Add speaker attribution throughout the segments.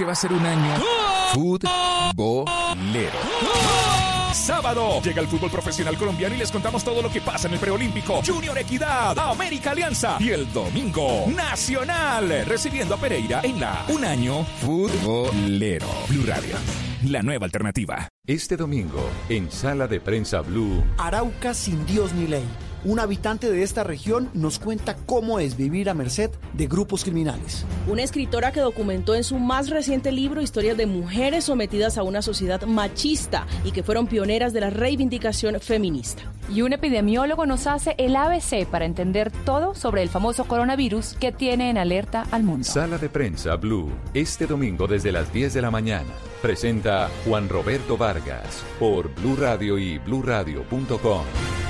Speaker 1: que va a ser un año futbolero. Sábado llega el fútbol profesional colombiano y les contamos todo lo que pasa en el preolímpico. Junior Equidad, América Alianza y el domingo Nacional recibiendo a Pereira en la Un año futbolero. Blue Radio, la nueva alternativa.
Speaker 2: Este domingo en Sala de Prensa Blue.
Speaker 3: Arauca sin Dios ni ley un habitante de esta región nos cuenta cómo es vivir a merced de grupos criminales.
Speaker 4: Una escritora que documentó en su más reciente libro historias de mujeres sometidas a una sociedad machista y que fueron pioneras de la reivindicación feminista.
Speaker 5: Y un epidemiólogo nos hace el ABC para entender todo sobre el famoso coronavirus que tiene en alerta al mundo.
Speaker 2: Sala de prensa Blue, este domingo desde las 10 de la mañana. Presenta Juan Roberto Vargas por Blue Radio y bluradio.com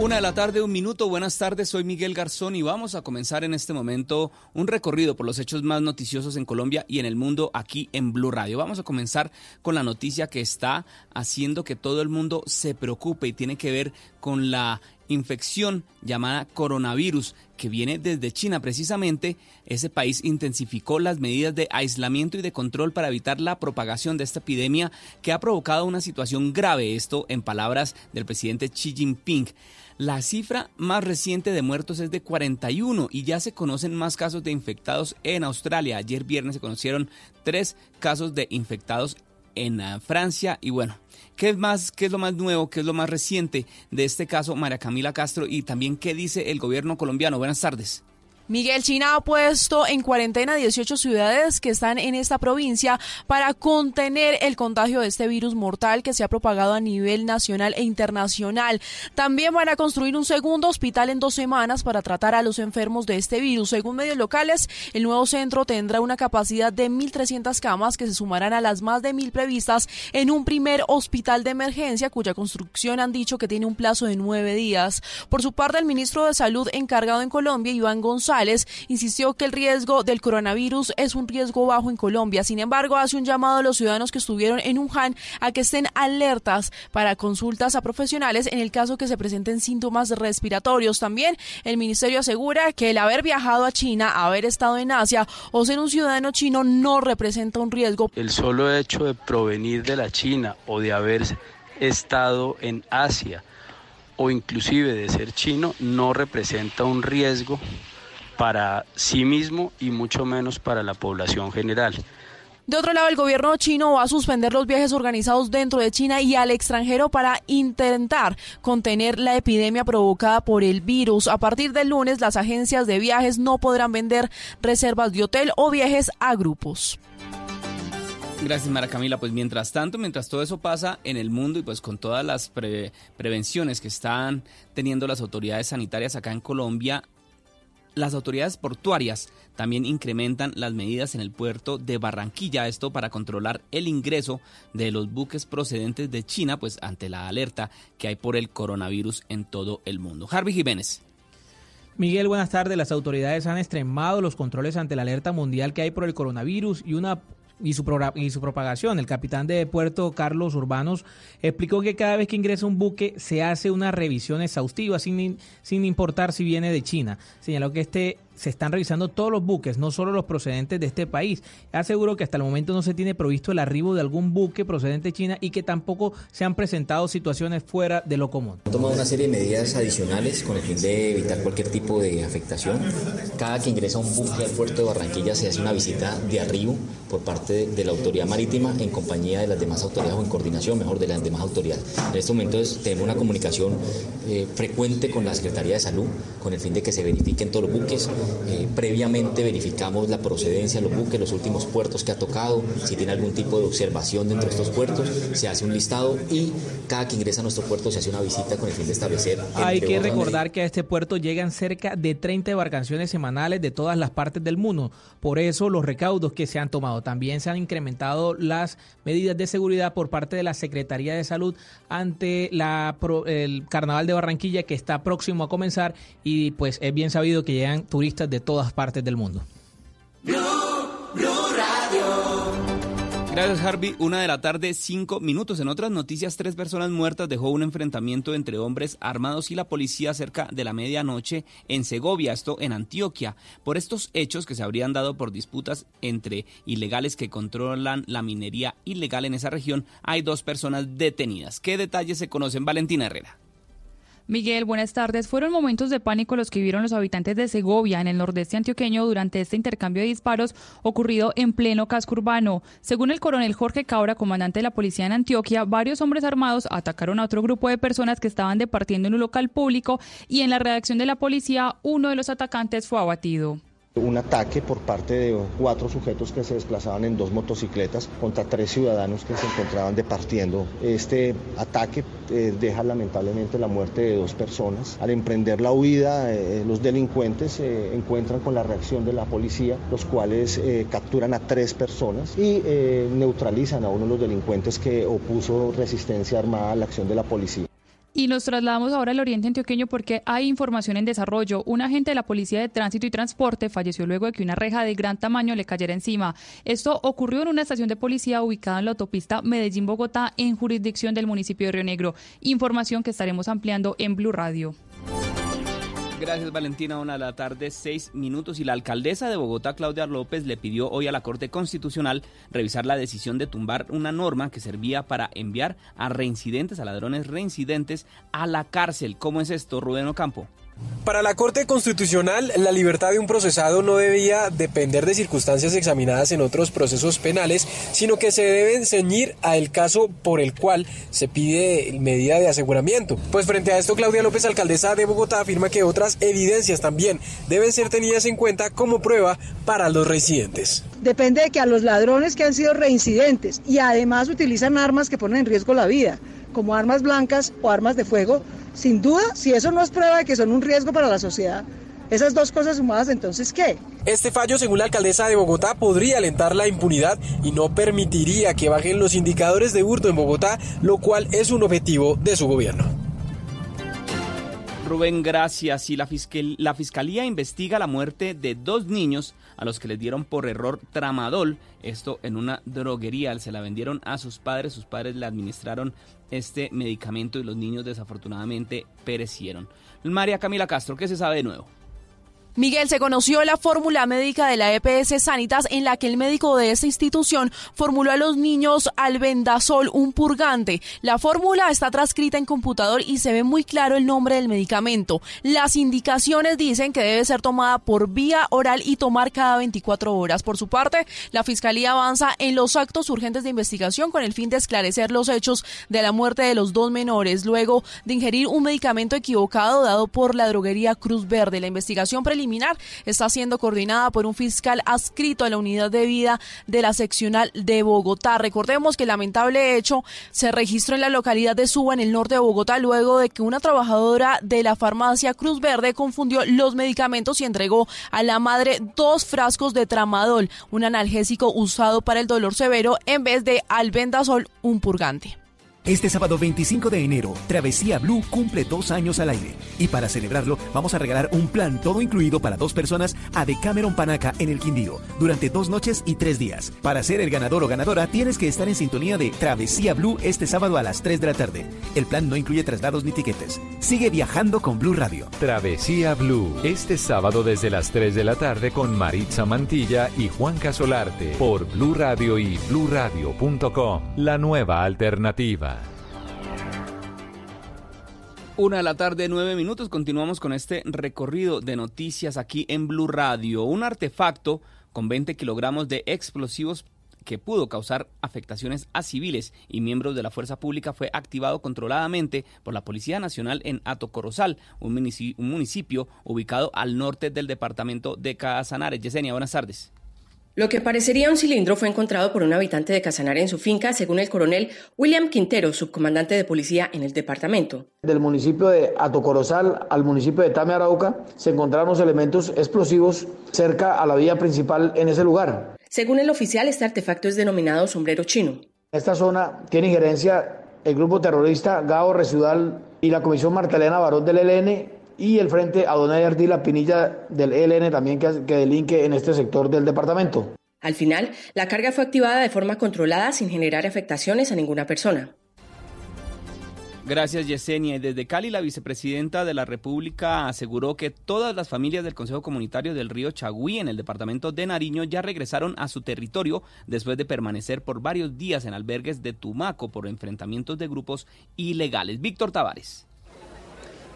Speaker 6: Una de la tarde, un minuto. Buenas tardes, soy Miguel Garzón y vamos a comenzar en este momento un recorrido por los hechos más noticiosos en Colombia y en el mundo aquí en Blue Radio. Vamos a comenzar con la noticia que está haciendo que todo el mundo se preocupe y tiene que ver con la infección llamada coronavirus que viene desde China. Precisamente, ese país intensificó las medidas de aislamiento y de control para evitar la propagación de esta epidemia que ha provocado una situación grave. Esto en palabras del presidente Xi Jinping. La cifra más reciente de muertos es de 41 y ya se conocen más casos de infectados en Australia. Ayer viernes se conocieron tres casos de infectados en ah, Francia y bueno, ¿qué es más, qué es lo más nuevo, qué es lo más reciente de este caso, María Camila Castro y también qué dice el gobierno colombiano? Buenas tardes.
Speaker 4: Miguel China ha puesto en cuarentena 18 ciudades que están en esta provincia para contener el contagio de este virus mortal que se ha propagado a nivel nacional e internacional. También van a construir un segundo hospital en dos semanas para tratar a los enfermos de este virus. Según medios locales, el nuevo centro tendrá una capacidad de 1.300 camas que se sumarán a las más de 1.000 previstas en un primer hospital de emergencia cuya construcción han dicho que tiene un plazo de nueve días. Por su parte, el ministro de Salud encargado en Colombia, Iván González, insistió que el riesgo del coronavirus es un riesgo bajo en Colombia. Sin embargo, hace un llamado a los ciudadanos que estuvieron en Wuhan a que estén alertas para consultas a profesionales en el caso que se presenten síntomas respiratorios. También el ministerio asegura que el haber viajado a China, haber estado en Asia o ser un ciudadano chino no representa un riesgo.
Speaker 7: El solo hecho de provenir de la China o de haber estado en Asia o inclusive de ser chino no representa un riesgo para sí mismo y mucho menos para la población general.
Speaker 4: De otro lado, el gobierno chino va a suspender los viajes organizados dentro de China y al extranjero para intentar contener la epidemia provocada por el virus. A partir del lunes, las agencias de viajes no podrán vender reservas de hotel o viajes a grupos.
Speaker 6: Gracias, Mara Camila. Pues mientras tanto, mientras todo eso pasa en el mundo y pues con todas las prevenciones que están teniendo las autoridades sanitarias acá en Colombia, las autoridades portuarias también incrementan las medidas en el puerto de Barranquilla, esto para controlar el ingreso de los buques procedentes de China, pues ante la alerta que hay por el coronavirus en todo el mundo. Harvey Jiménez.
Speaker 8: Miguel, buenas tardes. Las autoridades han extremado los controles ante la alerta mundial que hay por el coronavirus y una y su, y su propagación. El capitán de puerto, Carlos Urbanos, explicó que cada vez que ingresa un buque se hace una revisión exhaustiva sin, sin importar si viene de China. Señaló que este se están revisando todos los buques, no solo los procedentes de este país. Aseguró que hasta el momento no se tiene provisto el arribo de algún buque procedente de China y que tampoco se han presentado situaciones fuera de lo común.
Speaker 9: Tomado una serie de medidas adicionales con el fin de evitar cualquier tipo de afectación. Cada que ingresa un buque al puerto de Barranquilla se hace una visita de arribo por parte de la autoridad marítima en compañía de las demás autoridades o en coordinación, mejor, de las demás autoridades. En este momento tenemos una comunicación eh, frecuente con la Secretaría de Salud con el fin de que se verifiquen todos los buques, eh, previamente verificamos la procedencia de los buques, los últimos puertos que ha tocado, si tiene algún tipo de observación dentro de estos puertos, se hace un listado y Cada que ingresa a nuestro puerto se hace una visita con el fin de establecer.
Speaker 8: Hay que recordar que a este puerto llegan cerca de 30 embarcaciones semanales de todas las partes del mundo. Por eso los recaudos que se han tomado. También se han incrementado las medidas de seguridad por parte de la Secretaría de Salud ante la, el Carnaval de Barranquilla que está próximo a comenzar y pues es bien sabido que llegan turistas de todas partes del mundo.
Speaker 6: Gracias, Harvey. Una de la tarde, cinco minutos. En otras noticias, tres personas muertas dejó un enfrentamiento entre hombres armados y la policía cerca de la medianoche en Segovia, esto en Antioquia. Por estos hechos que se habrían dado por disputas entre ilegales que controlan la minería ilegal en esa región, hay dos personas detenidas. ¿Qué detalles se conocen? Valentina Herrera.
Speaker 10: Miguel, buenas tardes. Fueron momentos de pánico los que vivieron los habitantes de Segovia, en el nordeste antioqueño, durante este intercambio de disparos ocurrido en pleno casco urbano. Según el coronel Jorge Cabra, comandante de la policía en Antioquia, varios hombres armados atacaron a otro grupo de personas que estaban departiendo en un local público y en la redacción de la policía uno de los atacantes fue abatido
Speaker 11: un ataque por parte de cuatro sujetos que se desplazaban en dos motocicletas contra tres ciudadanos que se encontraban departiendo. Este ataque eh, deja lamentablemente la muerte de dos personas. Al emprender la huida, eh, los delincuentes se encuentran con la reacción de la policía, los cuales eh, capturan a tres personas y neutralizan a uno de los delincuentes que opuso resistencia armada a la acción de la policía.
Speaker 10: Y nos trasladamos ahora al oriente antioqueño porque hay información en desarrollo. Un agente de la Policía de Tránsito y Transporte falleció luego de que una reja de gran tamaño le cayera encima. Esto ocurrió en una estación de policía ubicada en la autopista Medellín-Bogotá, en jurisdicción del municipio de Río Negro. Información que estaremos ampliando en Blue Radio.
Speaker 6: Gracias Valentina, una de la tarde, seis minutos. Y la alcaldesa de Bogotá, Claudia López, le pidió hoy a la Corte Constitucional revisar la decisión de tumbar una norma que servía para enviar a reincidentes, a ladrones reincidentes, a la cárcel. ¿Cómo es esto, Rubén Ocampo?
Speaker 12: Para la Corte Constitucional, la libertad de un procesado no debía depender de circunstancias examinadas en otros procesos penales, sino que se debe ceñir al caso por el cual se pide medida de aseguramiento. Pues frente a esto, Claudia López, alcaldesa de Bogotá, afirma que otras evidencias también deben ser tenidas en cuenta como prueba para los residentes.
Speaker 13: Depende de que a los ladrones que han sido reincidentes y además utilizan armas que ponen en riesgo la vida, como armas blancas o armas de fuego, sin duda, si eso no es prueba de que son un riesgo para la sociedad, esas dos cosas sumadas, entonces, ¿qué?
Speaker 12: Este fallo, según la alcaldesa de Bogotá, podría alentar la impunidad y no permitiría que bajen los indicadores de hurto en Bogotá, lo cual es un objetivo de su gobierno.
Speaker 6: Rubén, gracias. Y la, la Fiscalía investiga la muerte de dos niños a los que les dieron por error tramadol, esto en una droguería, se la vendieron a sus padres, sus padres le administraron este medicamento y los niños desafortunadamente perecieron. María Camila Castro, ¿qué se sabe de nuevo?
Speaker 4: Miguel, se conoció la fórmula médica de la EPS Sanitas en la que el médico de esta institución formuló a los niños albendazol, un purgante. La fórmula está transcrita en computador y se ve muy claro el nombre del medicamento. Las indicaciones dicen que debe ser tomada por vía oral y tomar cada 24 horas. Por su parte, la Fiscalía avanza en los actos urgentes de investigación con el fin de esclarecer los hechos de la muerte de los dos menores luego de ingerir un medicamento equivocado dado por la droguería Cruz Verde. La investigación preliminar está siendo coordinada por un fiscal adscrito a la unidad de vida de la seccional de Bogotá. Recordemos que el lamentable hecho se registró en la localidad de Suba, en el norte de Bogotá, luego de que una trabajadora de la farmacia Cruz Verde confundió los medicamentos y entregó a la madre dos frascos de tramadol, un analgésico usado para el dolor severo, en vez de albendazol, un purgante.
Speaker 14: Este sábado 25 de enero, Travesía Blue cumple dos años al aire. Y para celebrarlo, vamos a regalar un plan todo incluido para dos personas a Decameron Panaca en el Quindío, durante dos noches y tres días. Para ser el ganador o ganadora, tienes que estar en sintonía de Travesía Blue este sábado a las 3 de la tarde. El plan no incluye traslados ni tiquetes. Sigue viajando con Blue Radio.
Speaker 2: Travesía Blue, este sábado desde las 3 de la tarde con Maritza Mantilla y Juan Casolarte por Blue Radio y bluradio.com. La nueva alternativa.
Speaker 6: Una de la tarde, nueve minutos. Continuamos con este recorrido de noticias aquí en Blue Radio. Un artefacto con 20 kilogramos de explosivos que pudo causar afectaciones a civiles y miembros de la fuerza pública fue activado controladamente por la Policía Nacional en Atocorozal, un municipio, un municipio ubicado al norte del departamento de Casanare. Yesenia, buenas tardes.
Speaker 15: Lo que parecería un cilindro fue encontrado por un habitante de Casanare en su finca, según el coronel William Quintero, subcomandante de policía en el departamento.
Speaker 16: Del municipio de Atocorozal al municipio de Tame Arauca se encontraron los elementos explosivos cerca a la vía principal en ese lugar.
Speaker 15: Según el oficial, este artefacto es denominado sombrero chino.
Speaker 16: Esta zona tiene injerencia el grupo terrorista Gao Residual y la Comisión Martelena Barón del ELN y el Frente Adonai Ardila Pinilla del ELN también que, que delinque en este sector del departamento.
Speaker 15: Al final, la carga fue activada de forma controlada sin generar afectaciones a ninguna persona.
Speaker 6: Gracias, Yesenia. Y desde Cali, la vicepresidenta de la República aseguró que todas las familias del Consejo Comunitario del Río Chagüí, en el departamento de Nariño, ya regresaron a su territorio después de permanecer por varios días en albergues de Tumaco por enfrentamientos de grupos ilegales. Víctor Tavares.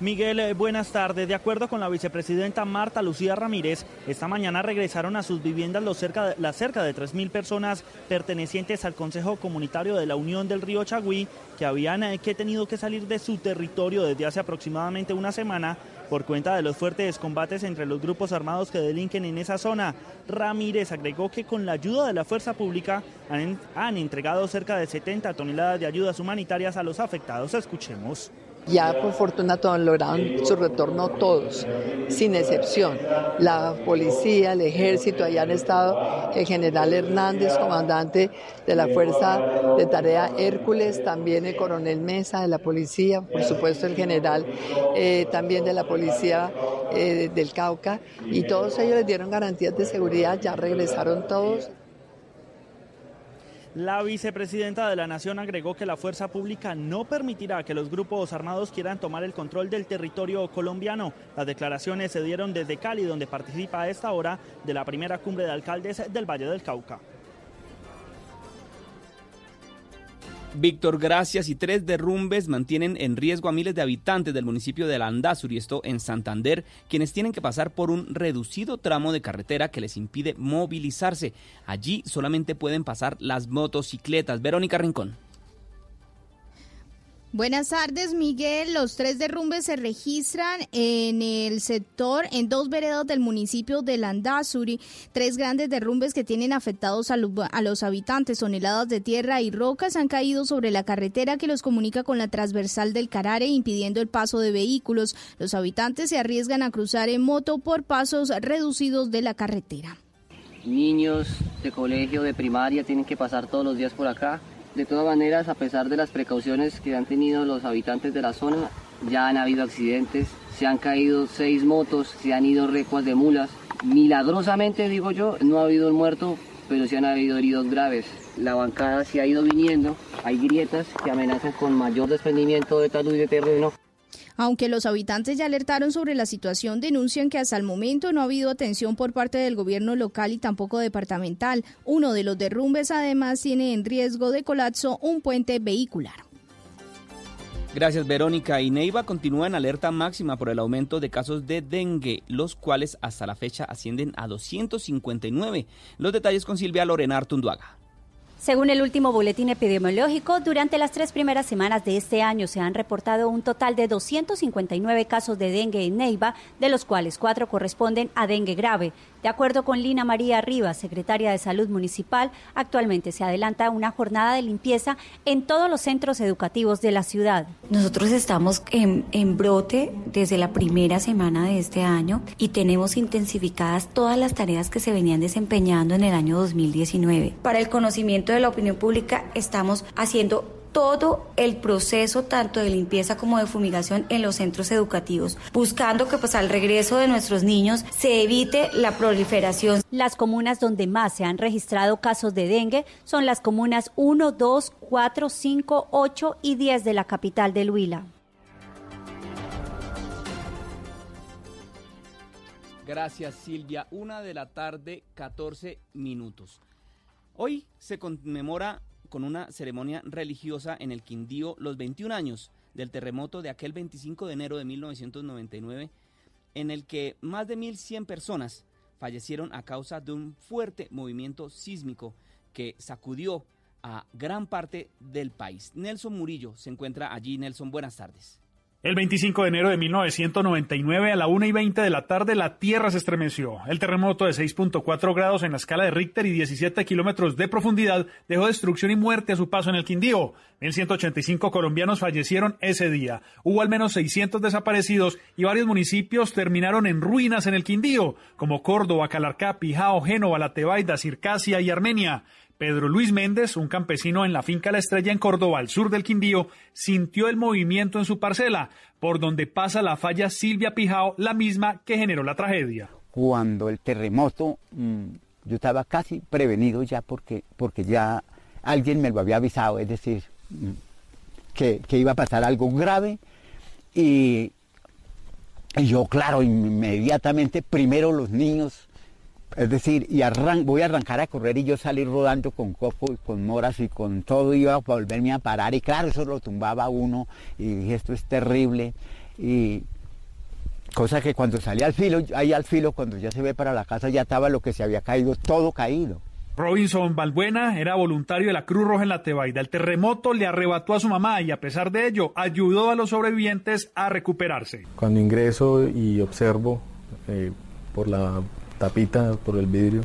Speaker 17: Miguel, eh, buenas tardes. De acuerdo con la vicepresidenta Marta Lucía Ramírez, esta mañana regresaron a sus viviendas los cerca las cerca de 3.000 personas pertenecientes al Consejo Comunitario de la Unión del Río Chagüí que habían eh, que tenido que salir de su territorio desde hace aproximadamente una semana por cuenta de los fuertes combates entre los grupos armados que delinquen en esa zona. Ramírez agregó que con la ayuda de la fuerza pública han, han entregado cerca de 70 toneladas de ayudas humanitarias a los afectados. Escuchemos.
Speaker 18: Ya por fortuna todos lograron su retorno todos, sin excepción. La policía, el ejército, allá han estado el general Hernández, comandante de la Fuerza de Tarea Hércules, también el coronel Mesa de la policía, por supuesto el general eh, también de la policía eh, del Cauca, y todos ellos les dieron garantías de seguridad, ya regresaron todos.
Speaker 17: La vicepresidenta de la Nación agregó que la fuerza pública no permitirá que los grupos armados quieran tomar el control del territorio colombiano. Las declaraciones se dieron desde Cali, donde participa a esta hora de la primera cumbre de alcaldes del Valle del Cauca.
Speaker 6: Víctor, gracias. Y tres derrumbes mantienen en riesgo a miles de habitantes del municipio de Landazur y esto en Santander, quienes tienen que pasar por un reducido tramo de carretera que les impide movilizarse. Allí solamente pueden pasar las motocicletas. Verónica Rincón.
Speaker 19: Buenas tardes, Miguel. Los tres derrumbes se registran en el sector, en dos veredas del municipio de Landazuri. Tres grandes derrumbes que tienen afectados a, a, los habitantes. Toneladas de tierra y rocas han caído sobre la carretera que los comunica con la transversal del Carare, impidiendo el paso de vehículos. Los habitantes se arriesgan a cruzar en moto por pasos reducidos de la carretera.
Speaker 20: Niños de colegio, de primaria, tienen que pasar todos los días por acá de todas maneras, a pesar de las precauciones que han tenido los habitantes de la zona, ya han habido accidentes, se han caído seis motos, se han ido recuas de mulas. Milagrosamente, digo yo, no ha habido un muerto, pero sí han habido heridos graves. La bancada se ha ido viniendo, hay grietas que amenazan con mayor desprendimiento de talud y de terreno.
Speaker 19: Aunque los habitantes ya alertaron sobre la situación, denuncian que hasta el momento no ha habido atención por parte del gobierno local y tampoco departamental. Uno de los derrumbes además tiene en riesgo de colapso un puente vehicular.
Speaker 6: Gracias, Verónica. Y Neiva continúa en alerta máxima por el aumento de casos de dengue, los cuales hasta la fecha ascienden a 259. Los detalles con Silvia Lorena Artunduaga.
Speaker 21: Según el último boletín epidemiológico, durante las tres primeras semanas de este año se han reportado un total de 259 casos de dengue en Neiva, de los cuales cuatro corresponden a dengue grave. De acuerdo con Lina María Rivas, secretaria de Salud Municipal, actualmente se adelanta una jornada de limpieza en todos los centros educativos de la ciudad.
Speaker 22: Nosotros estamos en, brote desde la primera semana de este año y tenemos intensificadas todas las tareas que se venían desempeñando en el año 2019. Para el conocimiento de la opinión pública estamos haciendo todo el proceso tanto de limpieza como de fumigación en los centros educativos, buscando que pues al regreso de nuestros niños se evite la proliferación.
Speaker 21: Las comunas donde más se han registrado casos de dengue son las comunas 1, 2, 4, 5, 8 y 10 de la capital del Huila.
Speaker 6: Gracias Silvia. Una de la tarde, 14 minutos. Hoy se conmemora con una ceremonia religiosa en el Quindío los 21 años del terremoto de aquel 25 de enero de 1999, en el que más de 1.100 personas fallecieron a causa de un fuerte movimiento sísmico que sacudió a gran parte del país. Nelson Murillo se encuentra allí. Nelson, buenas tardes.
Speaker 23: El 25 de enero de 1999 a la 1 y 20 de la tarde la Tierra se estremeció. El terremoto de 6.4 grados en la escala de Richter y 17 kilómetros de profundidad dejó destrucción y muerte a su paso en el Quindío. 1.185 colombianos fallecieron ese día. Hubo al menos 600 desaparecidos y varios municipios terminaron en ruinas en el Quindío, como Córdoba, Calarcá, Pijao, Génova, La Tebaida, Circasia y Armenia. Pedro Luis Méndez, un campesino en la finca La Estrella en Córdoba, al sur del Quindío, sintió el movimiento en su parcela, por donde pasa la falla Silvia Pijao, la misma que generó la tragedia.
Speaker 24: Cuando el terremoto, mm, yo estaba casi prevenido ya porque, porque ya alguien me lo había avisado, es decir, mm, que, iba a pasar algo grave y, y yo, claro, inmediatamente, primero los niños, es decir, y voy a arrancar a correr y yo salir rodando con coco y con moras y con todo, iba a volverme a parar. Y claro, eso lo tumbaba uno y dije, esto es terrible. Y cosa que cuando salí al filo, ahí al filo, cuando ya se ve para la casa, ya estaba lo que se había caído, todo caído.
Speaker 23: Robinson Balbuena era voluntario de la Cruz Roja en la Tebaida. El terremoto le arrebató a su mamá y a pesar de ello ayudó a los sobrevivientes a recuperarse.
Speaker 25: Cuando ingreso y observo eh, por la tapita por el vidrio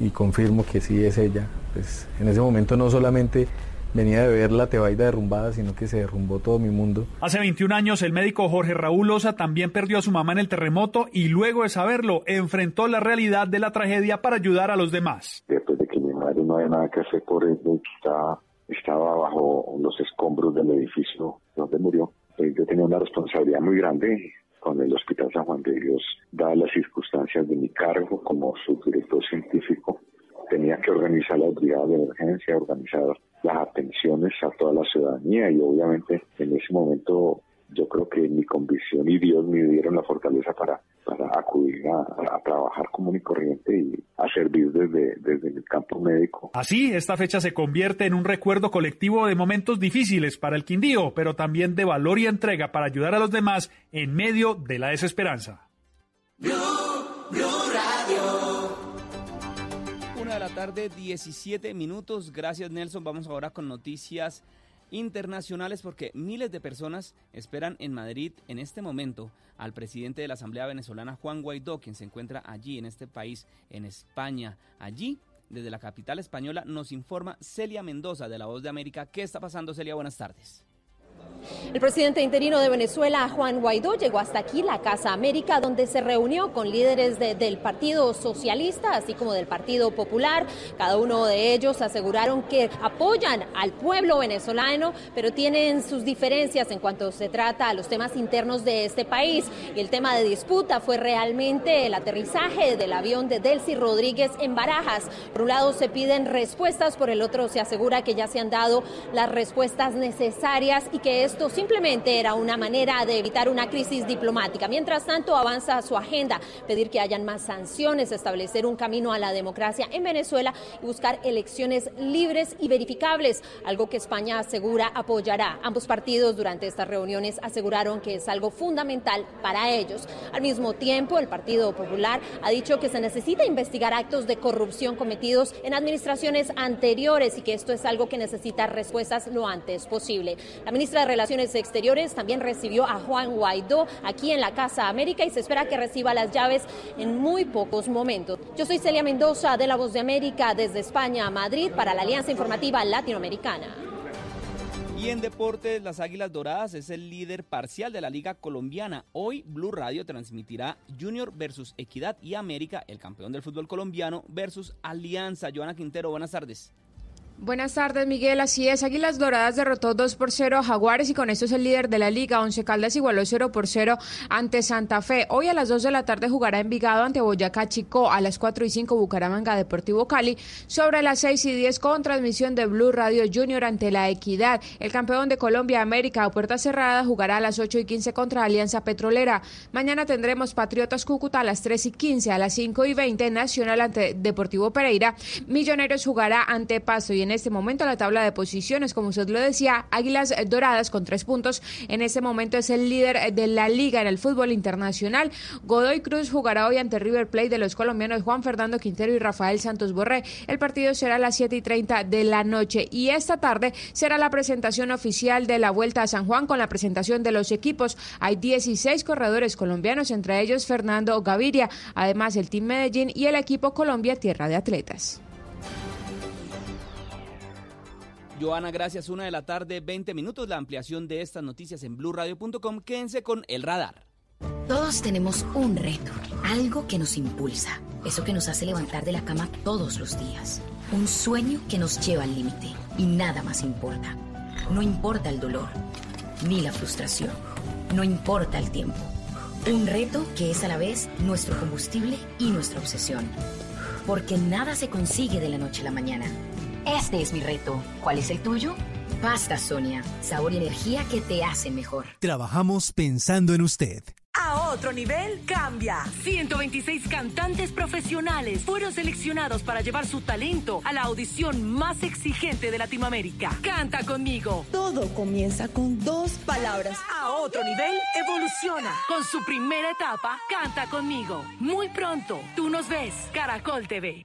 Speaker 25: y confirmo que sí es ella. Pues en ese momento no solamente venía de ver la tebaida derrumbada, sino que se derrumbó todo mi mundo.
Speaker 23: Hace 21 años el médico Jorge Raúl Osa también perdió a su mamá en el terremoto y luego de saberlo enfrentó la realidad de la tragedia para ayudar a los demás.
Speaker 26: Después de que mi madre no había nada que hacer por él, estaba, estaba bajo los escombros del edificio donde murió, pues yo tenía una responsabilidad muy grande con el Hospital San Juan de Dios, dadas las circunstancias de mi cargo como subdirector científico, tenía que organizar las brigadas de emergencia, organizar las atenciones a toda la ciudadanía y obviamente en ese momento yo creo que mi convicción y Dios me dieron la fortaleza para, para acudir a, trabajar común y corriente y a servir desde, desde el campo médico.
Speaker 23: Así, esta fecha se convierte en un recuerdo colectivo de momentos difíciles para el Quindío, pero también de valor y entrega para ayudar a los demás en medio de la desesperanza.
Speaker 6: Una de la tarde, 17 minutos. Gracias, Nelson. Vamos ahora con noticias internacionales porque miles de personas esperan en Madrid en este momento al presidente de la Asamblea Venezolana, Juan Guaidó, quien se encuentra allí en este país, en España. Allí, desde la capital española, nos informa Celia Mendoza de La Voz de América. ¿Qué está pasando, Celia? Buenas tardes.
Speaker 27: El presidente interino de Venezuela, Juan Guaidó, llegó hasta aquí, la Casa América, donde se reunió con líderes del Partido Socialista, así como del Partido Popular. Cada uno de ellos aseguraron que apoyan al pueblo venezolano, pero tienen sus diferencias en cuanto se trata a los temas internos de este país. Y el tema de disputa fue realmente el aterrizaje del avión de Delcy Rodríguez en Barajas. Por un lado se piden respuestas, por el otro se asegura que ya se han dado las respuestas necesarias y que esto simplemente era una manera de evitar una crisis diplomática. Mientras tanto, avanza su agenda, pedir que hayan más sanciones, establecer un camino a la democracia en Venezuela y buscar elecciones libres y verificables, algo que España asegura apoyará. Ambos partidos durante estas reuniones aseguraron que es algo fundamental para ellos. Al mismo tiempo, el Partido Popular ha dicho que se necesita investigar actos de corrupción cometidos en administraciones anteriores y que esto es algo que necesita respuestas lo antes posible. La ministra de Relaciones Exteriores también recibió a Juan Guaidó aquí en la Casa América y se espera que reciba las llaves en muy pocos momentos. Yo soy Celia Mendoza de La Voz de América desde España a Madrid para la Alianza Informativa Latinoamericana.
Speaker 6: Y en deportes, las Águilas Doradas es el líder parcial de la Liga Colombiana. Hoy Blue Radio transmitirá Junior versus Equidad y América, el campeón del fútbol colombiano, versus Alianza. Joana Quintero, buenas tardes.
Speaker 28: Buenas tardes, Miguel. Así es, Águilas Doradas derrotó 2 por 0 a Jaguares y con esto es el líder de la liga. Once Caldas igualó 0 por 0 ante Santa Fe. Hoy a las 2 de la tarde jugará Envigado ante Boyacá Chico. A las 4 y 5 Bucaramanga Deportivo Cali. Sobre las 6 y 10 con transmisión de Blue Radio Junior ante La Equidad. El campeón de Colombia América a puerta cerrada jugará a las 8 y 15 contra Alianza Petrolera. Mañana tendremos Patriotas Cúcuta a las 3 y 15. A las 5 y 20 Nacional ante Deportivo Pereira. Millonarios jugará ante Paso y en en este momento la tabla de posiciones, como usted lo decía, Águilas Doradas con tres puntos. En este momento es el líder de la liga en el fútbol internacional. Godoy Cruz jugará hoy ante River Plate de los colombianos Juan Fernando Quintero y Rafael Santos Borré. El partido será a las 7 y 30 de la noche y esta tarde será la presentación oficial de la Vuelta a San Juan con la presentación de los equipos. Hay 16 corredores colombianos, entre ellos Fernando Gaviria, además el Team Medellín y el equipo Colombia Tierra de Atletas.
Speaker 6: Joana, gracias. Una de la tarde, 20 minutos. La ampliación de estas noticias en blurradio.com. Quédense con el radar.
Speaker 29: Todos tenemos un reto, algo que nos impulsa, eso que nos hace levantar de la cama todos los días, un sueño que nos lleva al límite y nada más importa. No importa el dolor, ni la frustración, no importa el tiempo. Un reto que es a la vez nuestro combustible y nuestra obsesión. Porque nada se consigue de la noche a la mañana. Este es mi reto. ¿Cuál es el tuyo? Pasta Sonia, sabor y energía que te hacen mejor.
Speaker 30: Trabajamos pensando en usted.
Speaker 31: A otro nivel cambia. 126 cantantes profesionales fueron seleccionados para llevar su talento a la audición más exigente de Latinoamérica. Canta conmigo.
Speaker 32: Todo comienza con dos palabras.
Speaker 31: A otro nivel evoluciona. Con su primera etapa, Canta conmigo. Muy pronto, tú nos ves. Caracol TV.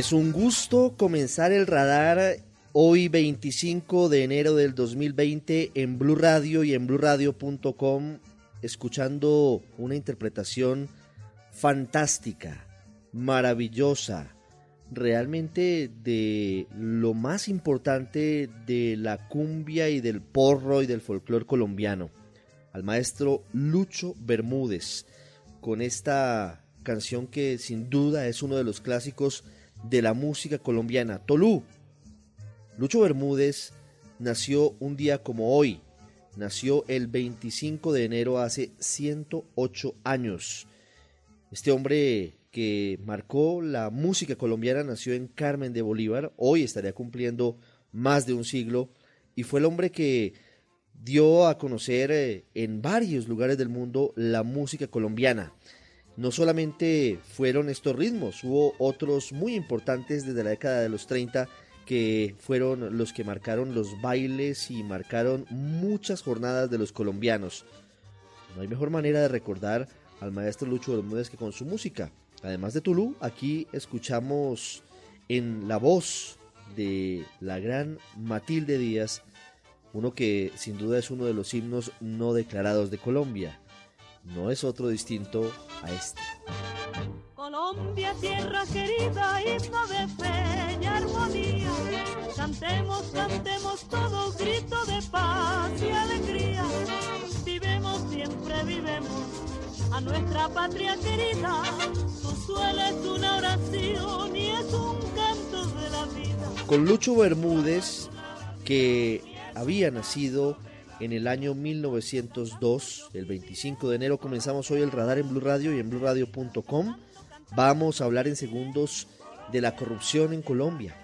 Speaker 33: Es un gusto comenzar el radar hoy 25 de enero del 2020 en Blue Radio y en bluradio.com escuchando una interpretación fantástica, maravillosa, realmente de lo más importante de la cumbia y del porro y del folclore colombiano, al maestro Lucho Bermúdez, con esta canción que sin duda es uno de los clásicos de la música colombiana, Tolú. Lucho Bermúdez nació un día como hoy, nació el 25 de enero hace 108 años. Este hombre que marcó la música colombiana nació en Carmen de Bolívar, hoy estaría cumpliendo más de un siglo, y fue el hombre que dio a conocer eh, en varios lugares del mundo la música colombiana no solamente fueron estos ritmos, hubo otros muy importantes desde la década de los 30 que fueron los que marcaron los bailes y marcaron muchas jornadas de los colombianos. No hay mejor manera de recordar al maestro Lucho Bermúdez que con su música. Además de Tulú, aquí escuchamos en la voz de la gran Matilde Díaz, uno que sin duda es uno de los himnos no declarados de Colombia no es otro distinto a este.
Speaker 34: Colombia, tierra querida, himno de fe y armonía. Cantemos, cantemos todo grito de paz y alegría. Vivemos, siempre vivemos a nuestra patria querida. Su suelo es una oración y es un canto de la vida.
Speaker 33: Con Lucho Bermúdez, que había nacido en el año 1902, el 25 de enero, comenzamos hoy el radar en Blue Radio y en BlueRadio.com. Vamos a hablar en segundos de la corrupción en Colombia.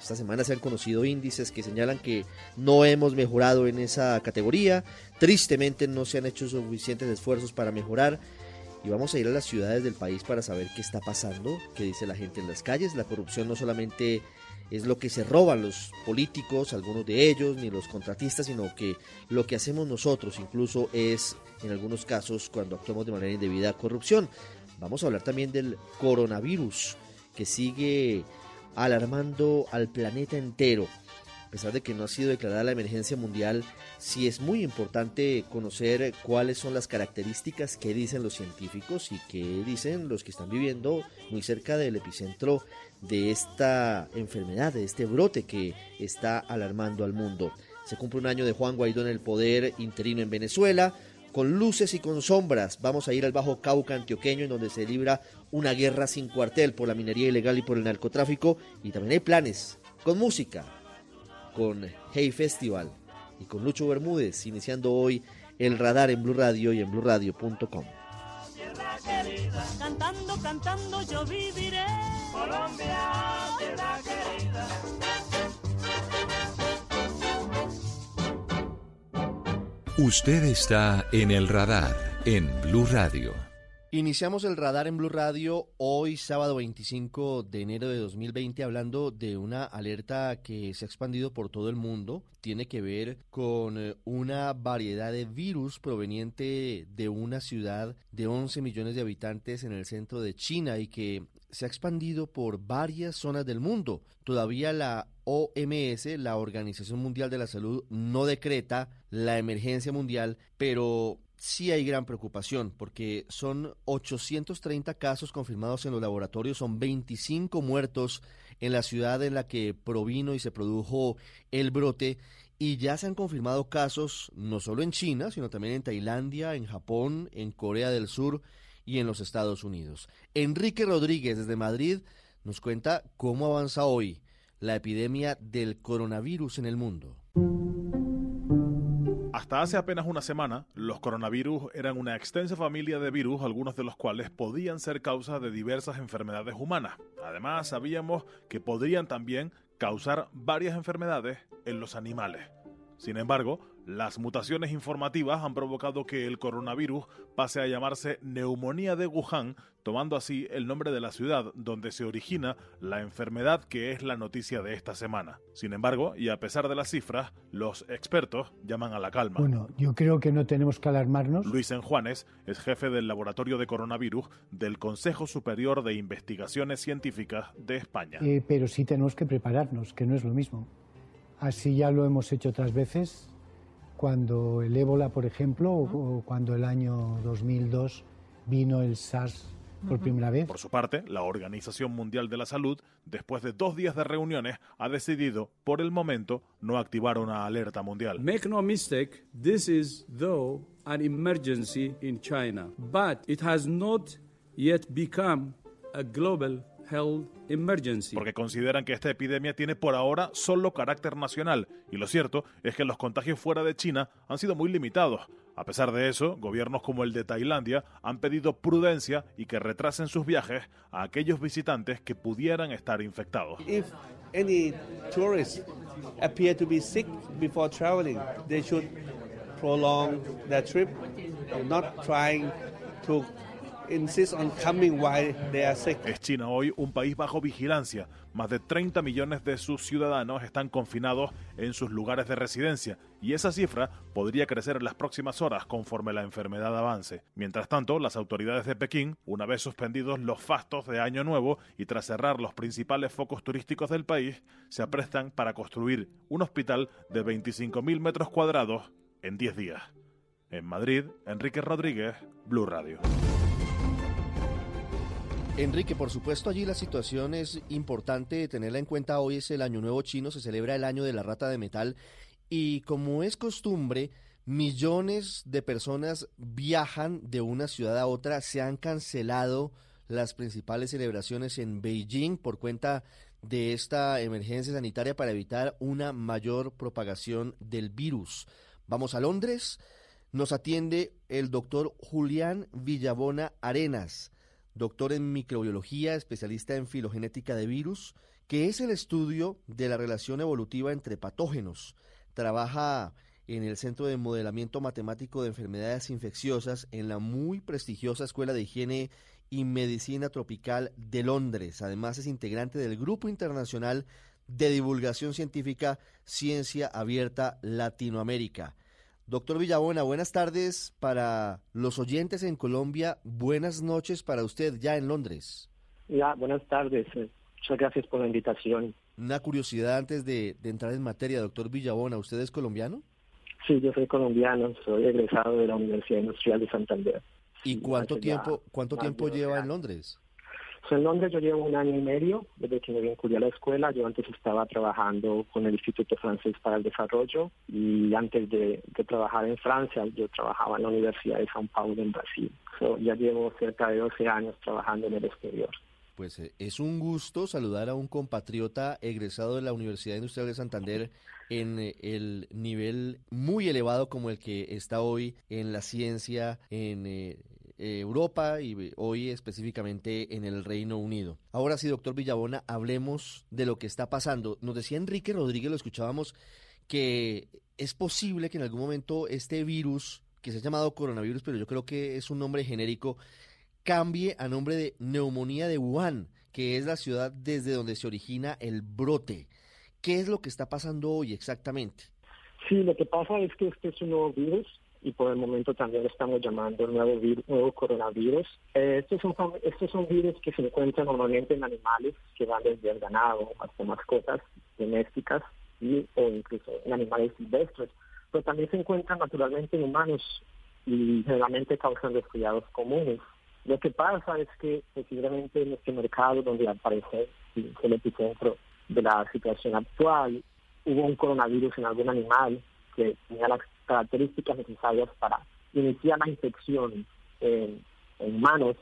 Speaker 33: Esta semana se han conocido índices que señalan que no hemos mejorado en esa categoría. Tristemente no se han hecho suficientes esfuerzos para mejorar. Y vamos a ir a las ciudades del país para saber qué está pasando, qué dice la gente en las calles. La corrupción no solamente es lo que se roban los políticos, algunos de ellos, ni los contratistas, sino que lo que hacemos nosotros incluso es, en algunos casos, cuando actuamos de manera indebida, corrupción. Vamos a hablar también del coronavirus, que sigue alarmando al planeta entero. A pesar de que no ha sido declarada la emergencia mundial, sí es muy importante conocer cuáles son las características que dicen los científicos y que dicen los que están viviendo muy cerca del epicentro de esta enfermedad, de este brote que está alarmando al mundo. Se cumple un año de Juan Guaidó en el poder interino en Venezuela. Con luces y con sombras vamos a ir al Bajo Cauca antioqueño en donde se libra una guerra sin cuartel por la minería ilegal y por el narcotráfico. Y también hay planes con música, con Hey Festival y con Lucho Bermúdez iniciando hoy el radar en Blue Radio y en BlueRadio.com.
Speaker 34: Cantando, cantando yo viviré. Colombia, tierra querida.
Speaker 2: Usted está en el radar en Blue Radio.
Speaker 33: Iniciamos el radar en Blue Radio hoy sábado 25 de enero de 2020 hablando de una alerta que se ha expandido por todo el mundo. Tiene que ver con eh, una variedad de virus proveniente de una ciudad de 11 millones de habitantes en el centro de China y que se ha expandido por varias zonas del mundo. Todavía la OMS, la Organización Mundial de la Salud, no decreta la emergencia mundial, pero sí hay gran preocupación porque son 830 casos confirmados en los laboratorios, son 25 muertos en la ciudad en la que provino y se produjo el brote y ya se han confirmado casos no solo en China, sino también en Tailandia, en Japón, en Corea del Sur y en los Estados Unidos. Enrique Rodríguez desde Madrid nos cuenta cómo avanza hoy la epidemia del coronavirus en el mundo.
Speaker 35: Hasta hace apenas una semana, los coronavirus eran una extensa familia de virus, algunos de los cuales podían ser causa de diversas enfermedades humanas. Además, sabíamos que podrían también causar varias enfermedades en los animales. Sin embargo, las mutaciones informativas han provocado que el coronavirus pase a llamarse neumonía de Wuhan, tomando así el nombre de la ciudad donde se origina la enfermedad que es la noticia de esta semana. Sin embargo, y a pesar de las cifras, los expertos llaman a la calma.
Speaker 36: Bueno, yo creo que no tenemos que alarmarnos.
Speaker 35: Luis Enjuanes es jefe del laboratorio de coronavirus del Consejo Superior de Investigaciones Científicas de España.
Speaker 36: Eh, pero sí tenemos que prepararnos, que no es lo mismo. Así ya lo hemos hecho otras veces cuando el ébola, por ejemplo, o cuando el año 2002 vino el SARS por primera vez.
Speaker 35: Por su parte, la Organización Mundial de la Salud, después de dos días de reuniones, ha decidido, por el momento, no activar una alerta mundial.
Speaker 37: Make no mistake, this is though an emergency in China, but it has not yet become a global health emergency.
Speaker 35: Porque consideran que esta epidemia tiene por ahora solo carácter nacional y lo cierto es que los contagios fuera de China han sido muy limitados. A pesar de eso, gobiernos como el de Tailandia han pedido prudencia y que retrasen sus viajes a aquellos visitantes que pudieran estar infectados.
Speaker 38: If any tourists appear to be sick before traveling, they should prolong their trip and not trying to
Speaker 35: Es China hoy un país bajo vigilancia. Más de 30 millones de sus ciudadanos están confinados en sus lugares de residencia y esa cifra podría crecer en las próximas horas conforme la enfermedad avance. Mientras tanto, las autoridades de Pekín, una vez suspendidos los fastos de Año Nuevo y tras cerrar los principales focos turísticos del país, se aprestan para construir un hospital de 25.000 metros cuadrados en 10 días. En Madrid, Enrique Rodríguez, Blue Radio.
Speaker 33: Enrique, por supuesto allí la situación es importante tenerla en cuenta. Hoy es el Año Nuevo Chino, se celebra el Año de la Rata de Metal y como es costumbre, millones de personas viajan de una ciudad a otra. Se han cancelado las principales celebraciones en Beijing por cuenta de esta emergencia sanitaria para evitar una mayor propagación del virus. Vamos a Londres. Nos atiende el doctor Julián Villabona Arenas doctor en microbiología, especialista en filogenética de virus, que es el estudio de la relación evolutiva entre patógenos. Trabaja en el Centro de Modelamiento Matemático de Enfermedades Infecciosas en la muy prestigiosa Escuela de Higiene y Medicina Tropical de Londres. Además es integrante del Grupo Internacional de Divulgación Científica Ciencia Abierta Latinoamérica. Doctor Villabona, buenas tardes para los oyentes en Colombia, buenas noches para usted ya en Londres.
Speaker 39: Ya, buenas tardes, eh, muchas gracias por la invitación.
Speaker 33: Una curiosidad antes de, entrar en materia, doctor Villabona, ¿usted es colombiano?
Speaker 39: Sí, yo soy colombiano, soy egresado de la Universidad Industrial de Santander.
Speaker 33: ¿Y cuánto tiempo, cuánto tiempo lleva en Londres?
Speaker 39: En Londres yo llevo un año y medio desde que me vinculé a la escuela. Yo antes estaba trabajando con el Instituto Francés para el Desarrollo y antes de, trabajar en Francia yo trabajaba en la Universidad de São Paulo en Brasil. ya llevo cerca de 12 años trabajando en el exterior.
Speaker 33: Pues eh, es un gusto saludar a un compatriota egresado de la Universidad Industrial de Santander en eh, el nivel muy elevado como el que está hoy en la ciencia, en eh, Europa y hoy específicamente en el Reino Unido. Ahora sí, doctor Villabona, hablemos de lo que está pasando. Nos decía Enrique Rodríguez, lo escuchábamos, que es posible que en algún momento este virus, que se ha llamado coronavirus, pero yo creo que es un nombre genérico, cambie a nombre de neumonía de Wuhan, que es la ciudad desde donde se origina el brote. ¿Qué es lo que está pasando hoy exactamente?
Speaker 39: Sí, lo que pasa es que este es un nuevo virus y por el momento también estamos llamando nuevo, nuevo coronavirus. Eh, son, estos son virus que se encuentran normalmente en animales que van desde el ganado hasta mascotas domésticas y, o incluso en animales silvestres, pero también se encuentran naturalmente en humanos y generalmente causan resfriados comunes. Lo que pasa es que posiblemente en este mercado donde aparece el epicentro de la situación actual, hubo un coronavirus en algún animal que tenía las características necesarias para iniciar la infección en, humanos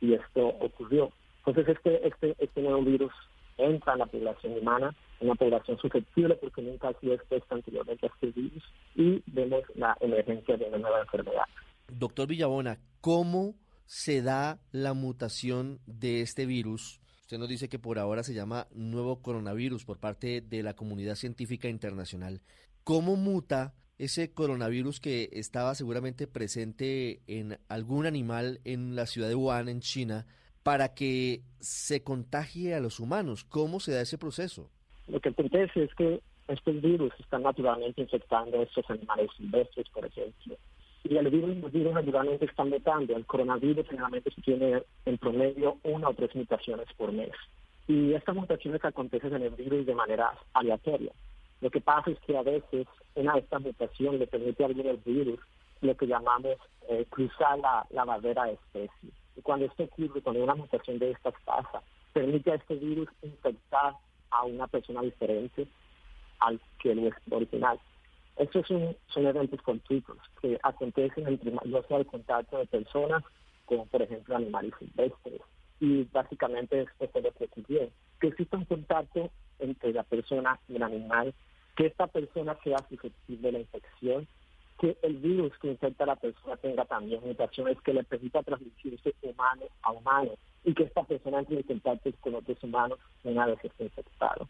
Speaker 39: y esto ocurrió. Entonces este, este, este nuevo virus entra en la población humana, una población susceptible porque nunca ha sido expuesta anteriormente a este virus y vemos la emergencia de una nueva enfermedad.
Speaker 33: Doctor Villabona, ¿cómo se da la mutación de este virus? Usted nos dice que por ahora se llama nuevo coronavirus por parte de la comunidad científica internacional. ¿Cómo muta ese coronavirus que estaba seguramente presente en algún animal en la ciudad de Wuhan, en China, para que se contagie a los humanos? ¿Cómo se da ese proceso?
Speaker 39: Lo que acontece es que estos virus están naturalmente infectando a estos animales silvestres, por ejemplo. Y el virus, los virus naturalmente están mutando. El coronavirus generalmente tiene en promedio una o tres mutaciones por mes. Y estas mutaciones acontecen en el virus de manera aleatoria. Lo que pasa es que a veces una de estas mutaciones le permite a algunos virus lo que llamamos eh, cruzar la, la, barrera de especie. Y cuando esto ocurre, cuando una mutación de estas pasa, permite a este virus infectar a una persona diferente al que el original. Estos son, son eventos fortuitos que acontecen entre ya sea el contacto de personas, como por ejemplo animales silvestres. Y básicamente esto es lo que ocurrió. Que exista un contacto entre la persona y el animal que esta persona sea susceptible a la infección, que el virus que infecta a la persona tenga también mutaciones que le permita transmitirse humano a humano y que esta persona entre en contacto con otros humanos una vez esté infectado.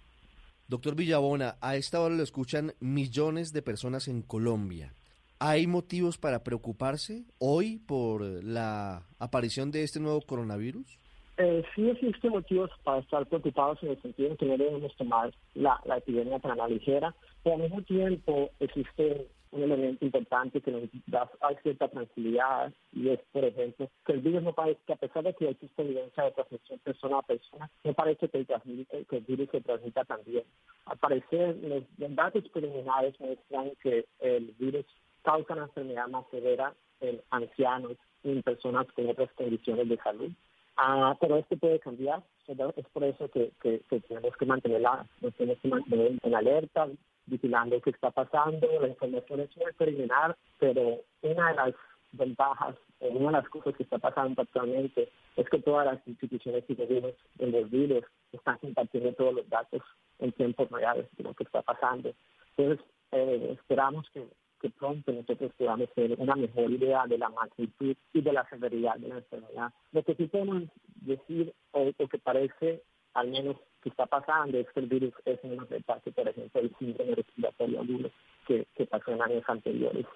Speaker 33: Doctor Villabona, a esta hora lo escuchan millones de personas en Colombia. ¿Hay motivos para preocuparse hoy por la aparición de este nuevo coronavirus?
Speaker 39: Eh, sí existen motivos para estar preocupados en el sentido de que no debemos tomar la, epidemia tan a la ligera, pero al mismo tiempo existe un elemento importante que nos da cierta tranquilidad y es, por ejemplo, que el virus no parece que a pesar de que existe evidencia de transmisión persona a persona, no parece que el, virus se transmita también. Al parecer, los, datos preliminares muestran que el virus causa una enfermedad más severa en ancianos y en personas con otras condiciones de salud. Ah, pero esto puede cambiar, es por eso que, tenemos que mantenerla, nos tenemos que mantener en alerta, vigilando qué está pasando, la información es muy preliminar, pero una de las ventajas, una de las cosas que está pasando actualmente es que todas las instituciones y gobiernos en los virus están compartiendo todos los datos en tiempo real de lo que está pasando. Entonces, eh, esperamos que que pronto nosotros podamos tener una mejor idea de la magnitud y de la severidad de la enfermedad. Lo que sí podemos decir, o, que parece al menos que está pasando, es que el virus es menos letal que, por ejemplo, el síndrome respiratorio agudo que, que pasó en años anteriores.